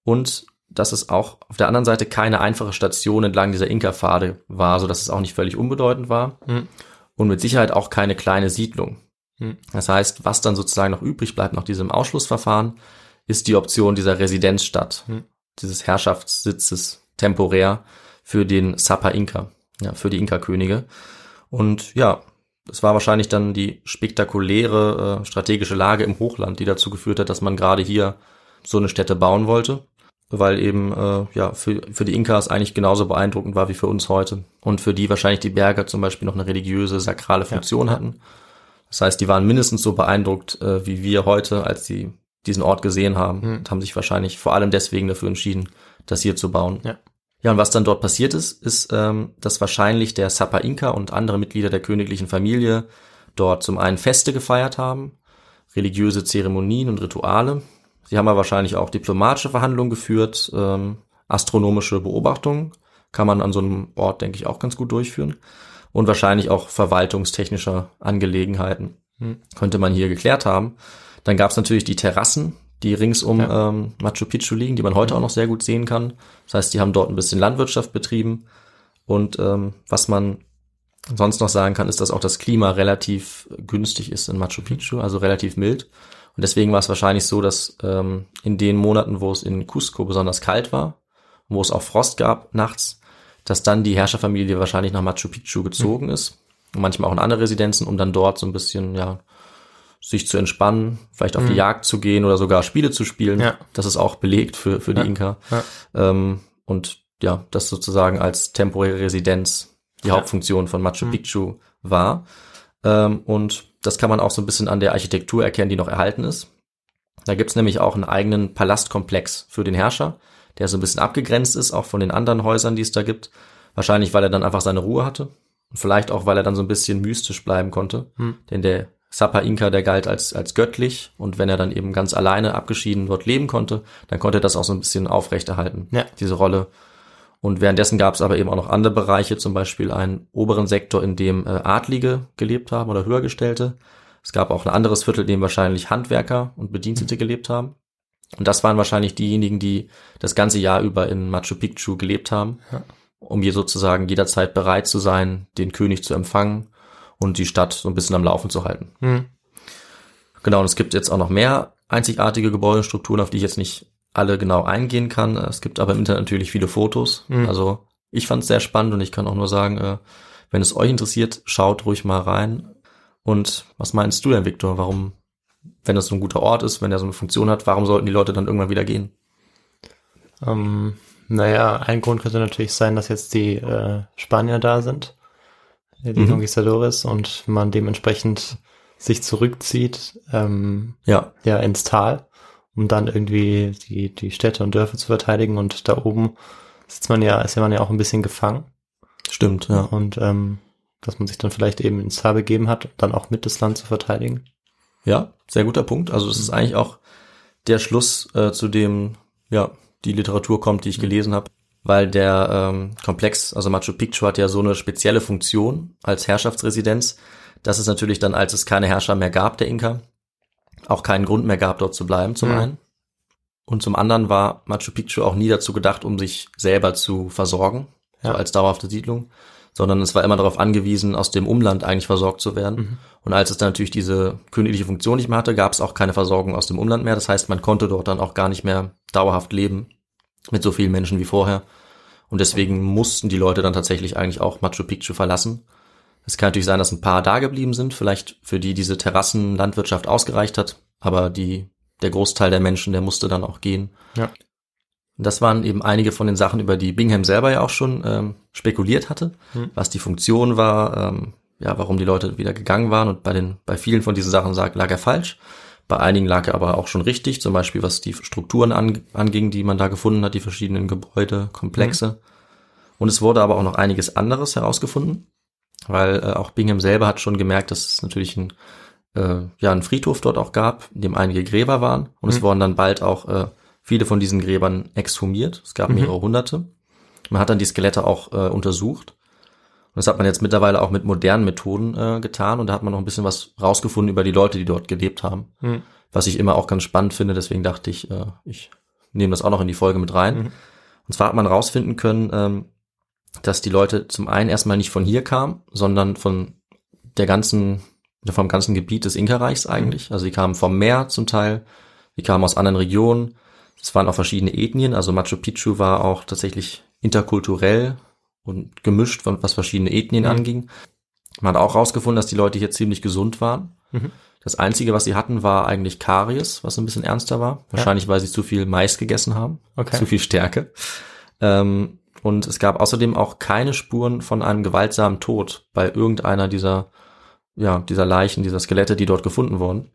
und dass es auch auf der anderen Seite keine einfache Station entlang dieser Inka-Pfade war, so dass es auch nicht völlig unbedeutend war Hm. und mit Sicherheit auch keine kleine Siedlung. Hm. Das heißt, was dann sozusagen noch übrig bleibt nach diesem Ausschlussverfahren, ist die Option dieser Residenzstadt, Hm. dieses Herrschaftssitzes temporär für den Sapa Inka, ja, für die Inka-Könige. Und ja, es war wahrscheinlich dann die spektakuläre äh, strategische Lage im Hochland, die dazu geführt hat, dass man gerade hier so eine Stätte bauen wollte, weil eben äh, ja für, für die Inkas eigentlich genauso beeindruckend war wie für uns heute und für die wahrscheinlich die Berge zum Beispiel noch eine religiöse, sakrale Funktion hatten. Das heißt, die waren mindestens so beeindruckt äh, wie wir heute, als sie diesen Ort gesehen haben Hm. und haben sich wahrscheinlich vor allem deswegen dafür entschieden, das hier zu bauen. Ja. Ja, und was dann dort passiert ist, ist, ähm, dass wahrscheinlich der Sapa Inka und andere Mitglieder der königlichen Familie dort zum einen Feste gefeiert haben, religiöse Zeremonien und Rituale. Sie haben aber wahrscheinlich auch diplomatische Verhandlungen geführt, ähm, astronomische Beobachtungen kann man an so einem Ort, denke ich, auch ganz gut durchführen. Und wahrscheinlich auch verwaltungstechnischer Angelegenheiten Hm. könnte man hier geklärt haben. Dann gab es natürlich die Terrassen, die ringsum Ja. ähm, Machu Picchu liegen, die man heute auch noch sehr gut sehen kann. Das heißt, die haben dort ein bisschen Landwirtschaft betrieben. Und ähm, was man sonst noch sagen kann, ist, dass auch das Klima relativ günstig ist in Machu Picchu, also relativ mild. Und deswegen war es wahrscheinlich so, dass ähm, in den Monaten, wo es in Cusco besonders kalt war, wo es auch Frost gab nachts, dass dann die Herrscherfamilie wahrscheinlich nach Machu Picchu gezogen ist. Und manchmal auch in andere Residenzen, um dann dort so ein bisschen, ja, sich zu entspannen, vielleicht auf die Jagd zu gehen oder sogar Spiele zu spielen. Ja. Das ist auch belegt für, für die Ja. Inka. Ja. Ähm, und ja, das sozusagen als temporäre Residenz die. Hauptfunktion von Machu Mhm. Picchu war. Ähm, und das kann man auch so ein bisschen an der Architektur erkennen, die noch erhalten ist. Da gibt's nämlich auch einen eigenen Palastkomplex für den Herrscher, der so ein bisschen abgegrenzt ist, auch von den anderen Häusern, die es da gibt. Wahrscheinlich, weil er dann einfach seine Ruhe hatte. Und vielleicht auch, weil er dann so ein bisschen mystisch bleiben konnte. Hm. Denn der Sapa Inka, der galt als, als göttlich. Und wenn er dann eben ganz alleine abgeschieden dort leben konnte, dann konnte er das auch so ein bisschen aufrechterhalten, Ja. diese Rolle. Und währenddessen gab es aber eben auch noch andere Bereiche, zum Beispiel einen oberen Sektor, in dem äh, Adlige gelebt haben oder Höhergestellte. Es gab auch ein anderes Viertel, in dem wahrscheinlich Handwerker und Bedienstete gelebt haben. Und das waren wahrscheinlich diejenigen, die das ganze Jahr über in Machu Picchu gelebt haben, Ja. um hier sozusagen jederzeit bereit zu sein, den König zu empfangen und die Stadt so ein bisschen am Laufen zu halten. Hm. Genau, und es gibt jetzt auch noch mehr einzigartige Gebäudestrukturen, auf die ich jetzt nicht alle genau eingehen kann. Es gibt aber im Internet natürlich viele Fotos. Mhm. Also ich fand es sehr spannend und ich kann auch nur sagen, äh, wenn es euch interessiert, schaut ruhig mal rein. Und was meinst du denn, Viktor? Warum, wenn das so ein guter Ort ist, wenn er so eine Funktion hat, warum sollten die Leute dann irgendwann wieder gehen? Ähm, naja, ein Grund könnte natürlich sein, dass jetzt die äh, Spanier da sind, die Mhm. Conquistadores, und man dementsprechend sich zurückzieht, ähm, Ja, ja, ins Tal, um dann irgendwie die, die Städte und Dörfer zu verteidigen und da oben sitzt man ja, ist ja man ja auch ein bisschen gefangen stimmt, ja. und ähm, dass man sich dann vielleicht eben ins Tal begeben hat, dann auch mit das Land zu verteidigen. Ja, sehr guter Punkt. Also es ist eigentlich auch der Schluss, äh, zu dem ja die Literatur kommt, die ich gelesen habe, weil der ähm, Komplex, also Machu Picchu hat ja so eine spezielle Funktion als Herrschaftsresidenz, dass es natürlich dann, als es keine Herrscher mehr gab, der Inka, auch keinen Grund mehr gab, dort zu bleiben, zum Mhm. einen. Und zum anderen war Machu Picchu auch nie dazu gedacht, um sich selber zu versorgen, so Ja. als dauerhafte Siedlung, sondern es war immer darauf angewiesen, aus dem Umland eigentlich versorgt zu werden. Mhm. Und als es dann natürlich diese königliche Funktion nicht mehr hatte, gab es auch keine Versorgung aus dem Umland mehr. Das heißt, man konnte dort dann auch gar nicht mehr dauerhaft leben mit so vielen Menschen wie vorher. Und deswegen mussten die Leute dann tatsächlich eigentlich auch Machu Picchu verlassen. Es kann natürlich sein, dass ein paar da geblieben sind, vielleicht für die diese Terrassenlandwirtschaft ausgereicht hat, aber die, der Großteil der Menschen, der musste dann auch gehen. Ja. Das waren eben einige von den Sachen, über die Bingham selber ja auch schon ähm, spekuliert hatte, hm. was die Funktion war, ähm, ja, warum die Leute wieder gegangen waren. Und bei den, bei vielen von diesen Sachen lag er falsch. Bei einigen lag er aber auch schon richtig, zum Beispiel was die Strukturen an, anging, die man da gefunden hat, die verschiedenen Gebäude, Komplexe. Mhm. Und es wurde aber auch noch einiges anderes herausgefunden, weil äh, auch Bingham selber hat schon gemerkt, dass es natürlich ein, äh, ja, ein Friedhof dort auch gab, in dem einige Gräber waren. Und mhm. es wurden dann bald auch äh, viele von diesen Gräbern exhumiert. Es gab mhm. mehrere hunderte. Man hat dann die Skelette auch äh, untersucht. Und das hat man jetzt mittlerweile auch mit modernen Methoden äh, getan und da hat man noch ein bisschen was rausgefunden über die Leute, die dort gelebt haben. Mhm. Was ich immer auch ganz spannend finde, deswegen dachte ich, äh, ich nehme das auch noch in die Folge mit rein. Mhm. Und zwar hat man rausfinden können, ähm, dass die Leute zum einen erstmal nicht von hier kamen, sondern von der ganzen, vom ganzen Gebiet des Inka-Reichs eigentlich. Mhm. Also die kamen vom Meer zum Teil, die kamen aus anderen Regionen. Es waren auch verschiedene Ethnien, also Machu Picchu war auch tatsächlich interkulturell und gemischt, was verschiedene Ethnien mhm. anging. Man hat auch rausgefunden, dass die Leute hier ziemlich gesund waren. Mhm. Das Einzige, was sie hatten, war eigentlich Karies, was ein bisschen ernster war. Wahrscheinlich, ja. weil sie zu viel Mais gegessen haben. Okay. Zu viel Stärke. Ähm, und es gab außerdem auch keine Spuren von einem gewaltsamen Tod bei irgendeiner dieser, ja, dieser Leichen, dieser Skelette, die dort gefunden wurden.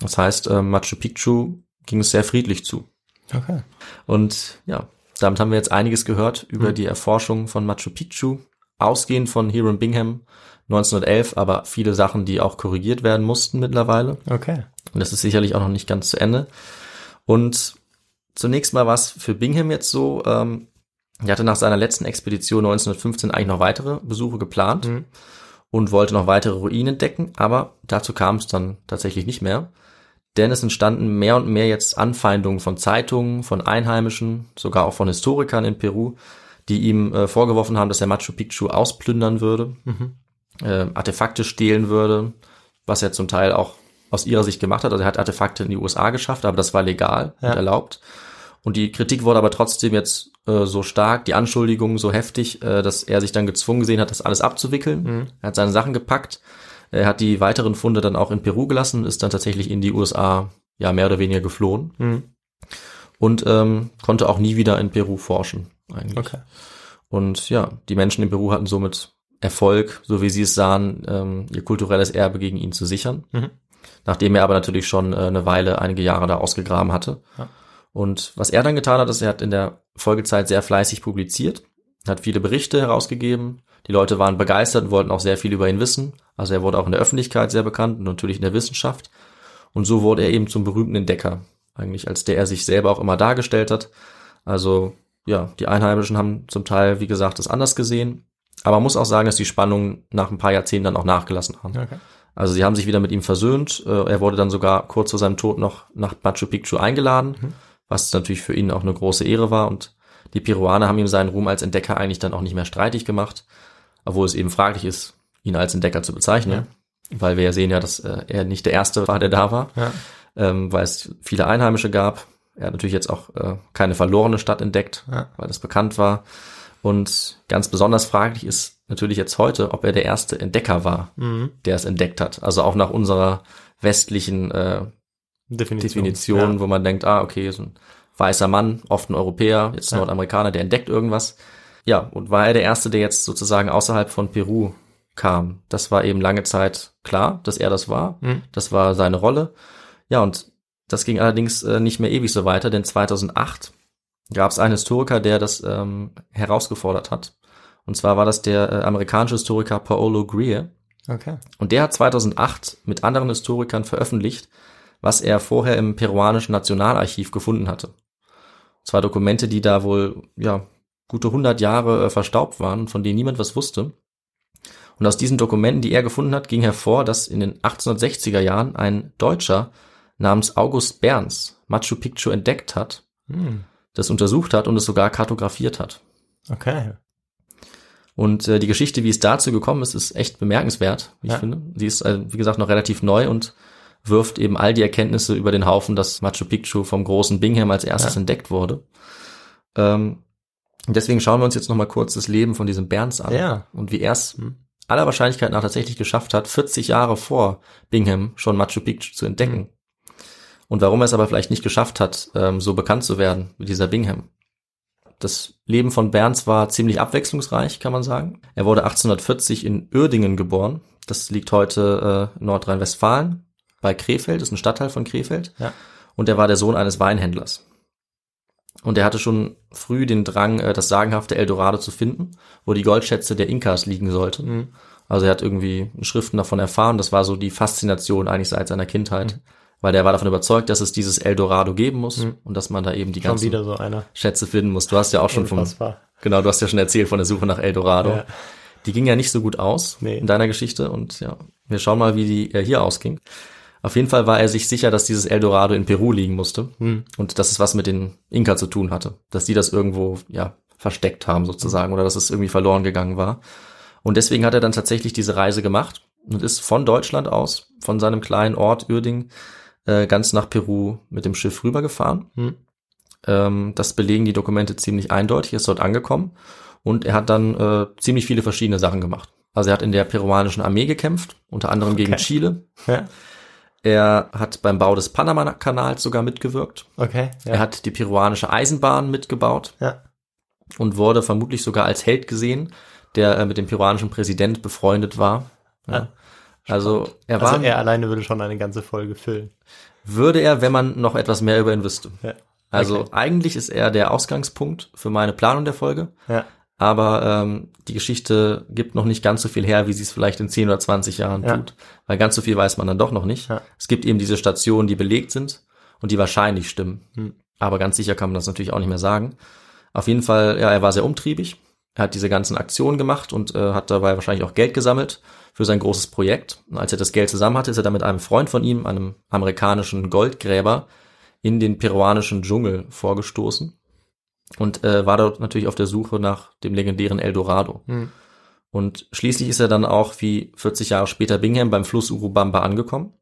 Das heißt, äh, Machu Picchu ging es sehr friedlich zu. Okay. Und ja, damit haben wir jetzt einiges gehört über mhm. die Erforschung von Machu Picchu, ausgehend von Hiram Bingham 1911, aber viele Sachen, die auch korrigiert werden mussten mittlerweile. Okay. Und das ist sicherlich auch noch nicht ganz zu Ende. Und zunächst mal was für Bingham jetzt so. Ähm, er hatte nach seiner letzten Expedition 1915 eigentlich noch weitere Besuche geplant mhm. und wollte noch weitere Ruinen entdecken, aber dazu kam es dann tatsächlich nicht mehr denn es entstanden mehr und mehr jetzt Anfeindungen von Zeitungen, von Einheimischen, sogar auch von Historikern in Peru, die ihm äh, vorgeworfen haben, dass er Machu Picchu ausplündern würde, mhm. äh, Artefakte stehlen würde, was er zum Teil auch aus ihrer Sicht gemacht hat. Also er hat Artefakte in die USA geschafft, aber das war legal ja. und erlaubt. Und die Kritik wurde aber trotzdem jetzt äh, so stark, die Anschuldigungen so heftig, äh, dass er sich dann gezwungen gesehen hat, das alles abzuwickeln. Mhm. Er hat seine Sachen gepackt er hat die weiteren Funde dann auch in Peru gelassen, ist dann tatsächlich in die USA ja mehr oder weniger geflohen mhm. und ähm, konnte auch nie wieder in Peru forschen eigentlich. Okay. Und ja, die Menschen in Peru hatten somit Erfolg, so wie sie es sahen, ähm, ihr kulturelles Erbe gegen ihn zu sichern. Mhm. Nachdem er aber natürlich schon äh, eine Weile, einige Jahre da ausgegraben hatte. Ja. Und was er dann getan hat, ist, er hat in der Folgezeit sehr fleißig publiziert, hat viele Berichte herausgegeben, die Leute waren begeistert und wollten auch sehr viel über ihn wissen. Also er wurde auch in der Öffentlichkeit sehr bekannt und natürlich in der Wissenschaft. Und so wurde er eben zum berühmten Entdecker, eigentlich als der er sich selber auch immer dargestellt hat. Also ja, die Einheimischen haben zum Teil, wie gesagt, das anders gesehen. Aber man muss auch sagen, dass die Spannungen nach ein paar Jahrzehnten dann auch nachgelassen haben. Okay. Also sie haben sich wieder mit ihm versöhnt. Äh, er wurde dann sogar kurz vor seinem Tod noch nach Machu Picchu eingeladen, mhm. was natürlich für ihn auch eine große Ehre war. Und die Peruaner haben ihm seinen Ruhm als Entdecker eigentlich dann auch nicht mehr streitig gemacht obwohl es eben fraglich ist, ihn als Entdecker zu bezeichnen, ja. weil wir ja sehen ja, dass äh, er nicht der Erste war, der da war, ja. ähm, weil es viele Einheimische gab. Er hat natürlich jetzt auch äh, keine verlorene Stadt entdeckt, ja. weil das bekannt war. Und ganz besonders fraglich ist natürlich jetzt heute, ob er der erste Entdecker war, mhm. der es entdeckt hat. Also auch nach unserer westlichen äh, Definition, Definition wo man denkt, ah, okay, so ein weißer Mann, oft ein Europäer, jetzt ein Nordamerikaner, der entdeckt irgendwas. Ja, und war er der Erste, der jetzt sozusagen außerhalb von Peru kam. Das war eben lange Zeit klar, dass er das war. Mhm. Das war seine Rolle. Ja, und das ging allerdings äh, nicht mehr ewig so weiter, denn 2008 gab es einen Historiker, der das ähm, herausgefordert hat. Und zwar war das der äh, amerikanische Historiker Paolo Greer. Okay. Und der hat 2008 mit anderen Historikern veröffentlicht, was er vorher im peruanischen Nationalarchiv gefunden hatte. Zwei Dokumente, die da wohl ja gute 100 Jahre äh, verstaubt waren, von denen niemand was wusste. Und aus diesen Dokumenten, die er gefunden hat, ging hervor, dass in den 1860er Jahren ein Deutscher namens August Berns Machu Picchu entdeckt hat, hm. das untersucht hat und es sogar kartografiert hat. Okay. Und äh, die Geschichte, wie es dazu gekommen ist, ist echt bemerkenswert, wie ich Ja. finde. Sie ist, äh, wie gesagt, noch relativ neu und wirft eben all die Erkenntnisse über den Haufen, dass Machu Picchu vom großen Bingham als erstes Ja. entdeckt wurde. Ähm, deswegen schauen wir uns jetzt noch mal kurz das Leben von diesem Berns an Ja. und wie er es Hm. aller Wahrscheinlichkeit nach tatsächlich geschafft hat, 40 Jahre vor Bingham schon Machu Picchu zu entdecken. Hm. Und warum er es aber vielleicht nicht geschafft hat, ähm, so bekannt zu werden wie dieser Bingham. Das Leben von Berns war ziemlich abwechslungsreich, kann man sagen. Er wurde 1840 in Uerdingen geboren. Das liegt heute äh, in Nordrhein-Westfalen bei Krefeld, ist ein Stadtteil von Krefeld. Ja. Und er war der Sohn eines Weinhändlers. Und er hatte schon früh den Drang, äh, das sagenhafte Eldorado zu finden, wo die Goldschätze der Inkas liegen sollten. Mhm. Also er hat irgendwie Schriften davon erfahren. Das war so die Faszination eigentlich seit seiner Kindheit. Mhm. Weil er war davon überzeugt, dass es dieses Eldorado geben muss Mhm. und dass man da eben die Schon ganzen wieder so. Schätze finden muss. Du hast ja auch schon vom, Unfassbar. genau, du hast ja schon erzählt von der Suche nach Eldorado. Ja. Die ging ja nicht so gut aus Nee. in deiner Geschichte und ja, wir schauen mal, wie die äh, hier ausging. Auf jeden Fall war er sich sicher, dass dieses Eldorado in Peru liegen musste Hm. und dass es was mit den Inka zu tun hatte, dass die das irgendwo ja versteckt haben sozusagen oder dass es irgendwie verloren gegangen war. Und deswegen hat er dann tatsächlich diese Reise gemacht und ist von Deutschland aus, von seinem kleinen Ort Uerding, äh, ganz nach Peru mit dem Schiff rübergefahren. Hm. Ähm, das belegen die Dokumente ziemlich eindeutig, er ist dort angekommen und er hat dann äh, ziemlich viele verschiedene Sachen gemacht. Also er hat in der peruanischen Armee gekämpft, unter anderem gegen Okay. Chile. Ja. Er hat beim Bau des Panama-Kanals sogar mitgewirkt. Okay. Ja. Er hat die peruanische Eisenbahn mitgebaut ja. und wurde vermutlich sogar als Held gesehen, der äh, mit dem peruanischen Präsident befreundet war. Ja. Ah, also er war, Also er alleine würde schon eine ganze Folge füllen. würde er, wenn man noch etwas mehr über ihn wüsste. Ja. Also Okay. eigentlich ist er der Ausgangspunkt für meine Planung der Folge. Ja. Aber ähm, die Geschichte gibt noch nicht ganz so viel her, wie sie es vielleicht in 10 oder 20 Jahren Ja. tut. Weil ganz so viel weiß man dann doch noch nicht. Ja. Es gibt eben diese Stationen, die belegt sind und die wahrscheinlich stimmen. Hm. Aber ganz sicher kann man das natürlich auch nicht mehr sagen. Auf jeden Fall, ja, er war sehr umtriebig. Er hat diese ganzen Aktionen gemacht und äh, hat dabei wahrscheinlich auch Geld gesammelt für sein großes Projekt. Und als er das Geld zusammen hatte, ist er dann mit einem Freund von ihm, einem amerikanischen Goldgräber, in den peruanischen Dschungel vorgestoßen und äh, war dort natürlich auf der Suche nach dem legendären Eldorado. Hm. Und schließlich ist er dann auch wie 40 Jahre später Bingham beim Fluss Urubamba angekommen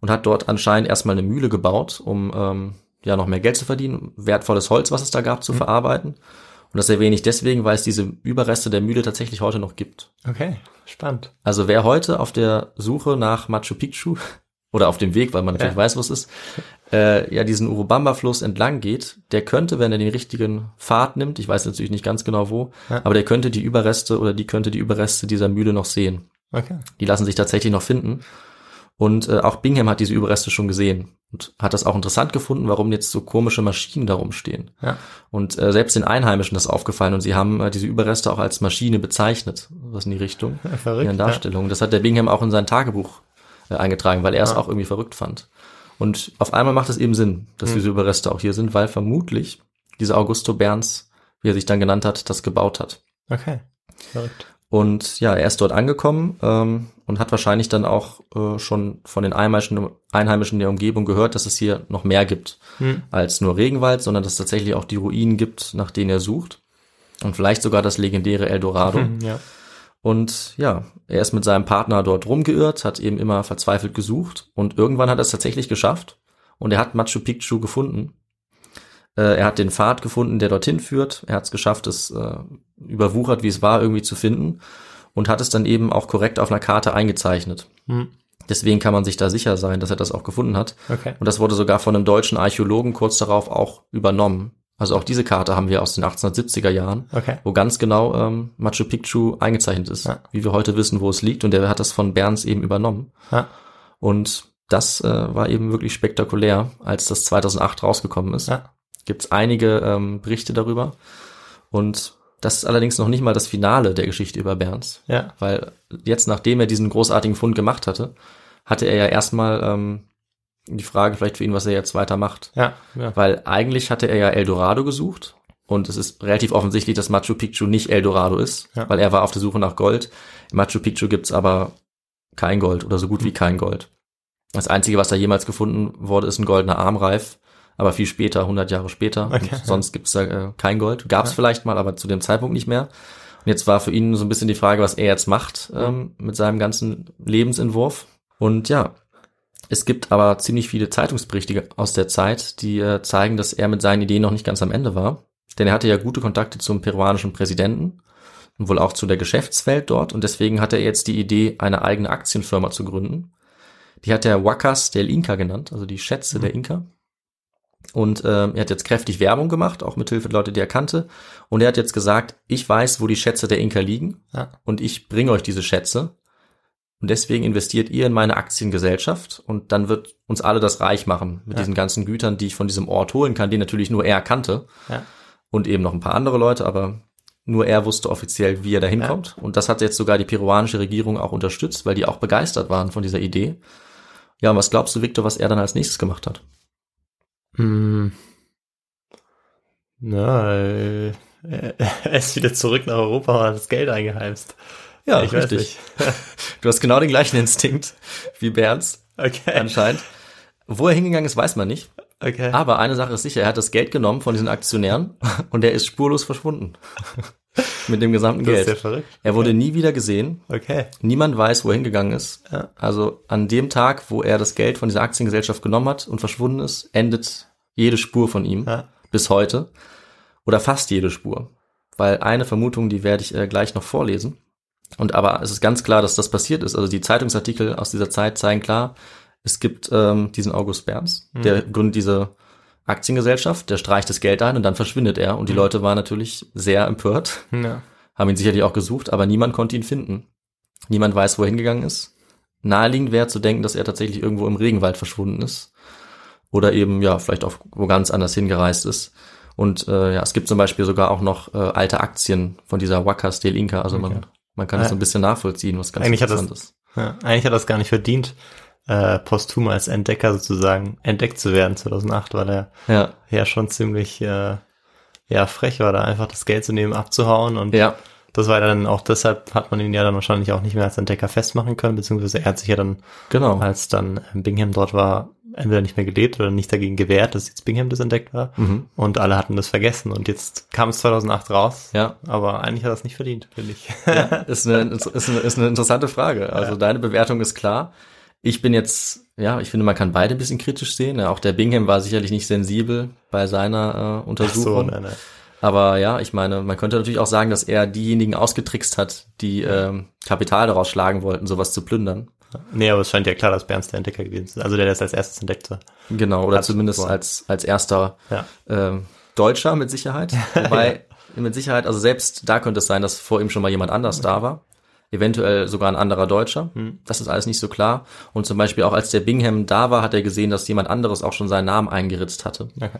und hat dort anscheinend erstmal eine Mühle gebaut, um ähm, ja noch mehr Geld zu verdienen, wertvolles Holz, was es da gab, zu verarbeiten. Und das erwähne ich deswegen, weil es diese Überreste der Mühle tatsächlich heute noch gibt. Okay. Spannend. Also wer heute auf der Suche nach Machu Picchu oder auf dem Weg, weil man natürlich Ja. weiß, wo es ist, äh, ja diesen Urubamba-Fluss entlang geht, der könnte, wenn er den richtigen Pfad nimmt, ich weiß natürlich nicht ganz genau wo, Ja. aber der könnte die Überreste oder die könnte die Überreste dieser Mühle noch sehen. Okay. Die lassen sich tatsächlich noch finden. Und äh, auch Bingham hat diese Überreste schon gesehen und hat das auch interessant gefunden, warum jetzt so komische Maschinen da rumstehen. Ja. Und äh, selbst den Einheimischen ist aufgefallen und sie haben äh, diese Überreste auch als Maschine bezeichnet, was in die Richtung Verrückt. in ihren Darstellungen. Das hat der Bingham auch in sein Tagebuch äh, eingetragen, weil er es Ja. auch irgendwie verrückt fand. Und auf einmal macht es eben Sinn, dass Hm. diese Überreste auch hier sind, weil vermutlich dieser Augusto Berns, wie er sich dann genannt hat, das gebaut hat. Okay. Verrückt. Und ja, er ist dort angekommen ähm, und hat wahrscheinlich dann auch äh, schon von den Einheimischen, Einheimischen der Umgebung gehört, dass es hier noch mehr gibt Hm. als nur Regenwald, sondern dass es tatsächlich auch die Ruinen gibt, nach denen er sucht. Und vielleicht sogar das legendäre Eldorado. Hm, Ja. Und ja, er ist mit seinem Partner dort rumgeirrt, hat eben immer verzweifelt gesucht und irgendwann hat er es tatsächlich geschafft und er hat Machu Picchu gefunden. Äh, er hat den Pfad gefunden, der dorthin führt. Er hat es geschafft, es äh, überwuchert, wie es war, irgendwie zu finden und hat es dann eben auch korrekt auf einer Karte eingezeichnet. Hm. Deswegen kann man sich da sicher sein, dass er das auch gefunden hat. Okay. Und das wurde sogar von einem deutschen Archäologen kurz darauf auch übernommen. Also auch diese Karte haben wir aus den 1870er Jahren Okay. wo ganz genau ähm, Machu Picchu eingezeichnet ist, Ja. wie wir heute wissen, wo es liegt. Und der hat das von Berns eben übernommen. Ja. Und das äh, war eben wirklich spektakulär, als das 2008 rausgekommen ist. Ja. Gibt es einige ähm, Berichte darüber. Und das ist allerdings noch nicht mal das Finale der Geschichte über Berns. Ja. Weil jetzt, nachdem er diesen großartigen Fund gemacht hatte, hatte er ja erstmal ähm, die Frage vielleicht für ihn, was er jetzt weitermacht. Ja. Ja. Weil eigentlich hatte er ja Eldorado gesucht und es ist relativ offensichtlich, dass Machu Picchu nicht Eldorado ist, Ja. weil er war auf der Suche nach Gold. In Machu Picchu gibt's aber kein Gold oder so gut wie kein Gold. Das Einzige, was da jemals gefunden wurde, ist ein goldener Armreif, aber viel später, 100 Jahre später. Okay, und ja. sonst gibt's da äh, kein Gold. Gab's Ja. vielleicht mal, aber zu dem Zeitpunkt nicht mehr. Und jetzt war für ihn so ein bisschen die Frage, was er jetzt macht ähm, mit seinem ganzen Lebensentwurf. Und ja, es gibt aber ziemlich viele Zeitungsberichte aus der Zeit, die äh, zeigen, dass er mit seinen Ideen noch nicht ganz am Ende war. Denn er hatte ja gute Kontakte zum peruanischen Präsidenten und wohl auch zu der Geschäftswelt dort. Und deswegen hatte er jetzt die Idee, eine eigene Aktienfirma zu gründen. Die hat er Wacas del Inca genannt, also die Schätze mhm. der Inka. Und äh, er hat jetzt kräftig Werbung gemacht, auch mit Hilfe der Leute, die er kannte. Und er hat jetzt gesagt, ich weiß, wo die Schätze der Inka liegen ja. und ich bringe euch diese Schätze. Und deswegen investiert ihr in meine Aktiengesellschaft und dann wird uns alle das reich machen mit ja. diesen ganzen Gütern, die ich von diesem Ort holen kann, die natürlich nur er kannte. Ja. Und eben noch ein paar andere Leute, aber nur er wusste offiziell, wie er da hinkommt. Ja. Und das hat jetzt sogar die peruanische Regierung auch unterstützt, weil die auch begeistert waren von dieser Idee. Ja, und was glaubst du, Victor, was er dann als nächstes gemacht hat? Hm. Na, äh, er ist wieder zurück nach Europa und hat das Geld eingeheimst. Ja, ich richtig. du hast genau den gleichen Instinkt wie Bernds. Okay. Anscheinend. Wo er hingegangen ist, weiß man nicht. Okay. Aber eine Sache ist sicher, er hat das Geld genommen von diesen Aktionären und er ist spurlos verschwunden. Mit dem gesamten das Geld. Ist ja verrückt. Er wurde nie wieder gesehen. Okay. Niemand weiß, wo er hingegangen ist. Ja. Also an dem Tag, wo er das Geld von dieser Aktiengesellschaft genommen hat und verschwunden ist, endet jede Spur von ihm. Ja. Bis heute. Oder fast jede Spur. Weil eine Vermutung, die werde ich äh, gleich noch vorlesen. Und aber es ist ganz klar, dass das passiert ist. Also die Zeitungsartikel aus dieser Zeit zeigen klar, es gibt ähm, diesen August Berns, mhm. der gründet diese Aktiengesellschaft, der streicht das Geld ein und dann verschwindet er. Und die mhm. Leute waren natürlich sehr empört, ja. haben ihn sicherlich auch gesucht, aber niemand konnte ihn finden. Niemand weiß, wo er hingegangen ist. Naheliegend wäre zu denken, dass er tatsächlich irgendwo im Regenwald verschwunden ist. Oder eben, ja, vielleicht auch wo ganz anders hingereist ist. Und äh, ja, es gibt zum Beispiel sogar auch noch äh, alte Aktien von dieser Waka Steel Inca. Also okay. man, man kann ja. das so ein bisschen nachvollziehen, was ganz eigentlich interessant hat das, ist. Ja, eigentlich hat das gar nicht verdient, äh, posthum als Entdecker sozusagen entdeckt zu werden 2008, weil er ja, ja schon ziemlich äh, ja frech war, da einfach das Geld zu nehmen, abzuhauen und ja. das war dann auch deshalb hat man ihn ja dann wahrscheinlich auch nicht mehr als Entdecker festmachen können, beziehungsweise er hat sich ja dann, genau. als dann Bingham dort war, entweder nicht mehr gelebt oder nicht dagegen gewehrt, dass jetzt Bingham das entdeckt war. Mhm. Und alle hatten das vergessen. Und jetzt kam es 2008 raus. Ja. Aber eigentlich hat er es nicht verdient, finde ich. Ja, ist, eine, ist, eine, ist eine interessante Frage. Also ja. deine Bewertung ist klar. Ich bin jetzt, ja, ich finde, man kann beide ein bisschen kritisch sehen. Auch der Bingham war sicherlich nicht sensibel bei seiner äh, Untersuchung. Ach so, nein, nein. Aber ja, ich meine, man könnte natürlich auch sagen, dass er diejenigen ausgetrickst hat, die ähm, Kapital daraus schlagen wollten, sowas zu plündern. Nee, aber es scheint ja klar, dass Berns der Entdecker gewesen ist. Also der, der es als erstes entdeckte. Genau, oder zumindest als, als erster ja. ähm, Deutscher mit Sicherheit. Wobei, ja. mit Sicherheit, also selbst da könnte es sein, dass vor ihm schon mal jemand anders da war eventuell sogar ein anderer Deutscher. Hm. Das ist alles nicht so klar. Und zum Beispiel auch als der Bingham da war, hat er gesehen, dass jemand anderes auch schon seinen Namen eingeritzt hatte. Okay.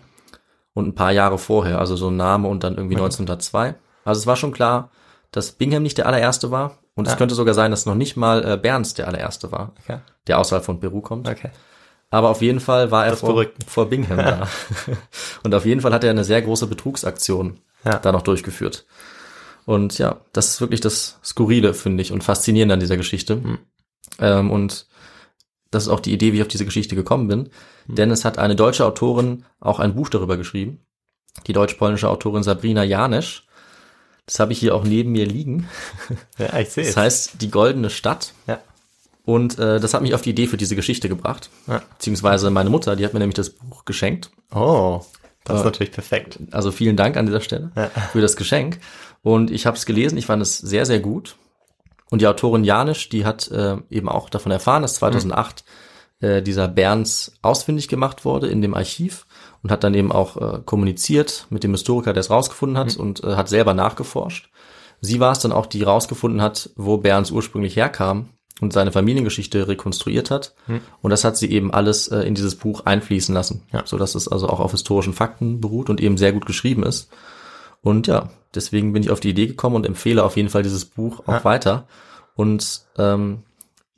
Und ein paar Jahre vorher, also so ein Name und dann irgendwie okay. 1902. Also es war schon klar, dass Bingham nicht der allererste war. Und ja. es könnte sogar sein, dass noch nicht mal äh, Berns der allererste war, okay. der außerhalb von Peru kommt. Okay. Aber auf jeden Fall war er vor, vor, Bingham da. und auf jeden Fall hat er eine sehr große Betrugsaktion ja. da noch durchgeführt. Und ja, das ist wirklich das Skurrile, finde ich, und faszinierende an dieser Geschichte. Mhm. Ähm, und das ist auch die Idee, wie ich auf diese Geschichte gekommen bin. Mhm. Denn es hat eine deutsche Autorin auch ein Buch darüber geschrieben. Die deutsch-polnische Autorin Sabrina Janesch. Das habe ich hier auch neben mir liegen. Ja, ich sehe Das heißt Die Goldene Stadt. Ja. Und äh, das hat mich auf die Idee für diese Geschichte gebracht. Ja. Beziehungsweise meine Mutter, die hat mir nämlich das Buch geschenkt. Oh, das ist äh, natürlich perfekt. Also vielen Dank an dieser Stelle ja. für das Geschenk. Und ich habe es gelesen, ich fand es sehr, sehr gut. Und die Autorin Janisch, die hat äh, eben auch davon erfahren, dass 2008 mhm. äh, dieser Berns ausfindig gemacht wurde in dem Archiv und hat dann eben auch äh, kommuniziert mit dem Historiker, der es rausgefunden hat mhm. und äh, hat selber nachgeforscht. Sie war es dann auch, die rausgefunden hat, wo Berns ursprünglich herkam und seine Familiengeschichte rekonstruiert hat. Mhm. Und das hat sie eben alles äh, in dieses Buch einfließen lassen, ja. so dass es also auch auf historischen Fakten beruht und eben sehr gut geschrieben ist. Und ja, deswegen bin ich auf die Idee gekommen und empfehle auf jeden Fall dieses Buch auch ja. weiter. Und ähm,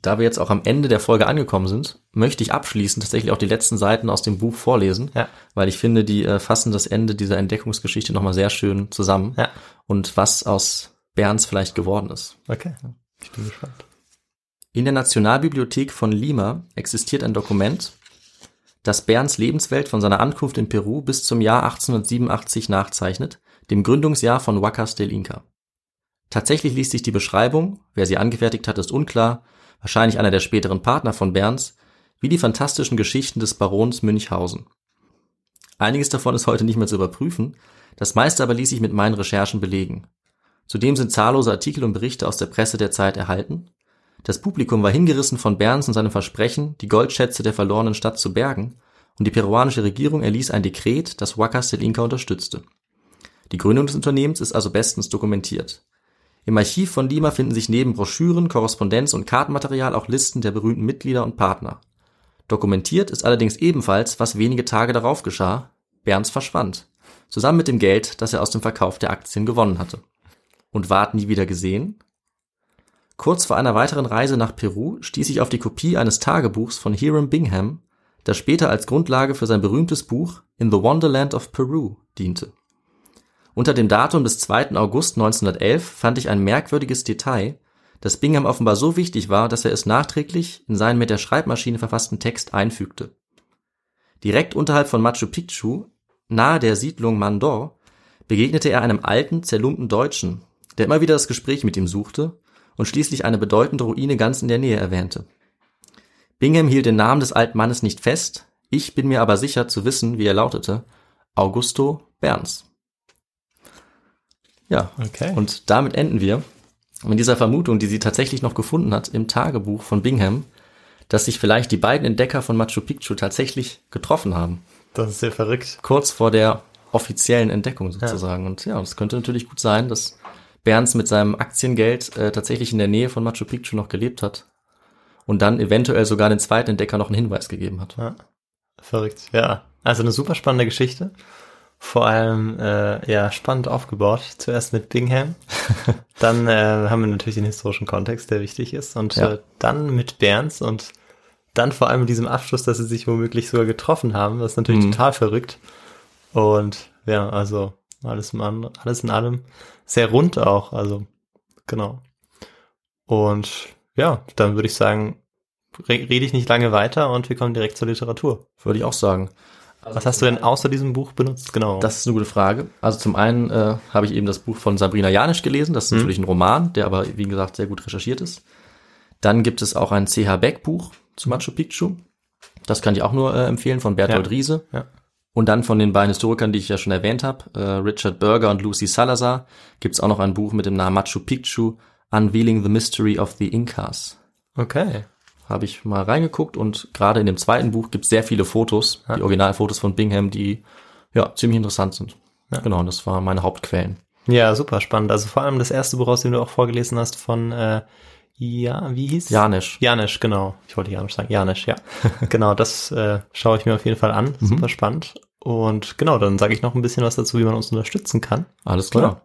da wir jetzt auch am Ende der Folge angekommen sind, möchte ich abschließend tatsächlich auch die letzten Seiten aus dem Buch vorlesen, ja. weil ich finde, die äh, fassen das Ende dieser Entdeckungsgeschichte nochmal sehr schön zusammen ja. und was aus Berns vielleicht geworden ist. Okay, ich bin gespannt. In der Nationalbibliothek von Lima existiert ein Dokument, das Berns Lebenswelt von seiner Ankunft in Peru bis zum Jahr 1887 nachzeichnet dem Gründungsjahr von Huacas del Inca. Tatsächlich liest sich die Beschreibung, wer sie angefertigt hat, ist unklar, wahrscheinlich einer der späteren Partner von Berns, wie die fantastischen Geschichten des Barons Münchhausen. Einiges davon ist heute nicht mehr zu überprüfen, das meiste aber ließ sich mit meinen Recherchen belegen. Zudem sind zahllose Artikel und Berichte aus der Presse der Zeit erhalten. Das Publikum war hingerissen von Berns und seinem Versprechen, die Goldschätze der verlorenen Stadt zu bergen, und die peruanische Regierung erließ ein Dekret, das Huacas del Inca unterstützte. Die Gründung des Unternehmens ist also bestens dokumentiert. Im Archiv von Lima finden sich neben Broschüren, Korrespondenz und Kartenmaterial auch Listen der berühmten Mitglieder und Partner. Dokumentiert ist allerdings ebenfalls, was wenige Tage darauf geschah. Berns verschwand. Zusammen mit dem Geld, das er aus dem Verkauf der Aktien gewonnen hatte. Und ward nie wieder gesehen? Kurz vor einer weiteren Reise nach Peru stieß ich auf die Kopie eines Tagebuchs von Hiram Bingham, das später als Grundlage für sein berühmtes Buch In the Wonderland of Peru diente. Unter dem Datum des 2. August 1911 fand ich ein merkwürdiges Detail, das Bingham offenbar so wichtig war, dass er es nachträglich in seinen mit der Schreibmaschine verfassten Text einfügte. Direkt unterhalb von Machu Picchu, nahe der Siedlung Mandor, begegnete er einem alten, zerlumpten Deutschen, der immer wieder das Gespräch mit ihm suchte und schließlich eine bedeutende Ruine ganz in der Nähe erwähnte. Bingham hielt den Namen des alten Mannes nicht fest, ich bin mir aber sicher zu wissen, wie er lautete, Augusto Berns. Ja, Okay. und damit enden wir mit dieser Vermutung, die sie tatsächlich noch gefunden hat im Tagebuch von Bingham, dass sich vielleicht die beiden Entdecker von Machu Picchu tatsächlich getroffen haben, Das ist sehr verrückt. kurz vor der offiziellen Entdeckung sozusagen. Und ja, es könnte natürlich gut sein, dass Berns mit seinem Aktiengeld äh, tatsächlich in der Nähe von Machu Picchu noch gelebt hat und dann eventuell sogar den zweiten Entdecker noch einen Hinweis gegeben hat. Ja. Verrückt. Ja. Also eine super spannende Geschichte. Vor allem, äh, ja, spannend aufgebaut. Zuerst mit Bingham. dann äh, haben wir natürlich den historischen Kontext, der wichtig ist. Und Ja. äh, dann mit Berns und dann vor allem mit diesem Abschluss, dass sie sich womöglich sogar getroffen haben. Das ist natürlich Mhm. total verrückt. Und ja, also alles in, allem, alles in allem sehr rund auch. Also, genau. Und ja, dann würde ich sagen, re rede ich nicht lange weiter und wir kommen direkt zur Literatur. Würde ich auch sagen. Was hast du denn außer diesem Buch benutzt? Genau. Das ist eine gute Frage. Also zum einen äh, habe ich eben das Buch von Sabrina Janisch gelesen. Das ist Mhm. natürlich ein Roman, der aber, wie gesagt, sehr gut recherchiert ist. Dann gibt es auch ein C.H. Beck Buch zu Machu Picchu. Das kann ich auch nur äh, empfehlen von Bertolt Ja. Riese. Ja. Und dann von den beiden Historikern, die ich ja schon erwähnt habe, äh, Richard Berger und Lucy Salazar, gibt es auch noch ein Buch mit dem Namen Machu Picchu, Unveiling the Mystery of the Incas. okay. Habe ich mal reingeguckt und gerade in dem zweiten Buch gibt es sehr viele Fotos, die Originalfotos von Bingham, die ja ziemlich interessant sind. Ja. Genau, und das waren meine Hauptquellen. Ja, super spannend. Also vor allem das erste Buch, aus dem du auch vorgelesen hast, von äh, ja, wie hieß? Janisch. Janisch, genau. Ich wollte Janisch sagen. Janisch, ja. genau, das äh, schaue ich mir auf jeden Fall an. Mhm. Super spannend. Und genau, dann sage ich noch ein bisschen was dazu, wie man uns unterstützen kann. Alles klar.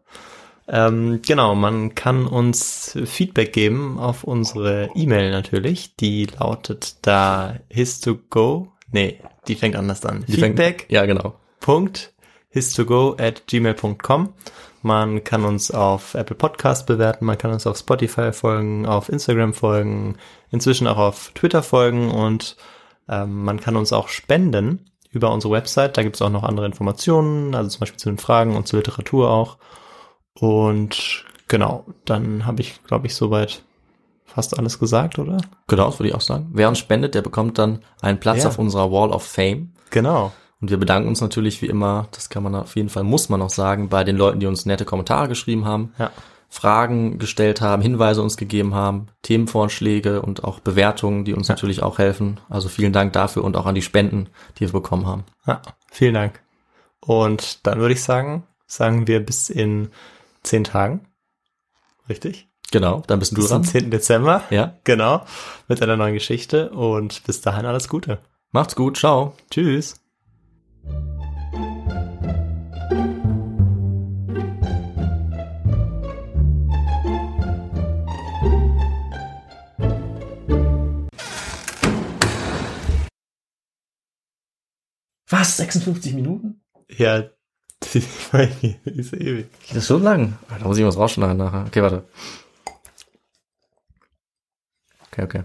Ähm, genau, man kann uns Feedback geben auf unsere E-Mail natürlich. Die lautet da his2go. Nee, die fängt anders an. Die fängt- Feedback. Ja, genau. Punkt his2go at gmail.com. Man kann uns auf Apple Podcast bewerten, man kann uns auf Spotify folgen, auf Instagram folgen, inzwischen auch auf Twitter folgen und ähm, man kann uns auch spenden über unsere Website. Da gibt es auch noch andere Informationen, also zum Beispiel zu den Fragen und zur Literatur auch. Und genau, dann habe ich, glaube ich, soweit fast alles gesagt, oder? Genau, das würde ich auch sagen. Wer uns spendet, der bekommt dann einen Platz Ja. auf unserer Wall of Fame. Genau. Und wir bedanken uns natürlich wie immer, das kann man auf jeden Fall, muss man auch sagen, bei den Leuten, die uns nette Kommentare geschrieben haben, Ja. Fragen gestellt haben, Hinweise uns gegeben haben, Themenvorschläge und auch Bewertungen, die uns natürlich auch helfen. Also vielen Dank dafür und auch an die Spenden, die wir bekommen haben. Ja, vielen Dank. Und dann würde ich sagen, sagen wir bis in zehn Tagen. Richtig? Genau, dann bist du Bis zum dran. 10. Dezember. Ja, Genau. Mit einer neuen Geschichte. Und bis dahin alles Gute. macht's gut, ciao. Tschüss. Was, 56 Minuten? Ja, die Folge ist ewig. Das ist so lang. Da muss ich was rausschneiden nachher. Okay, warte. Okay, okay.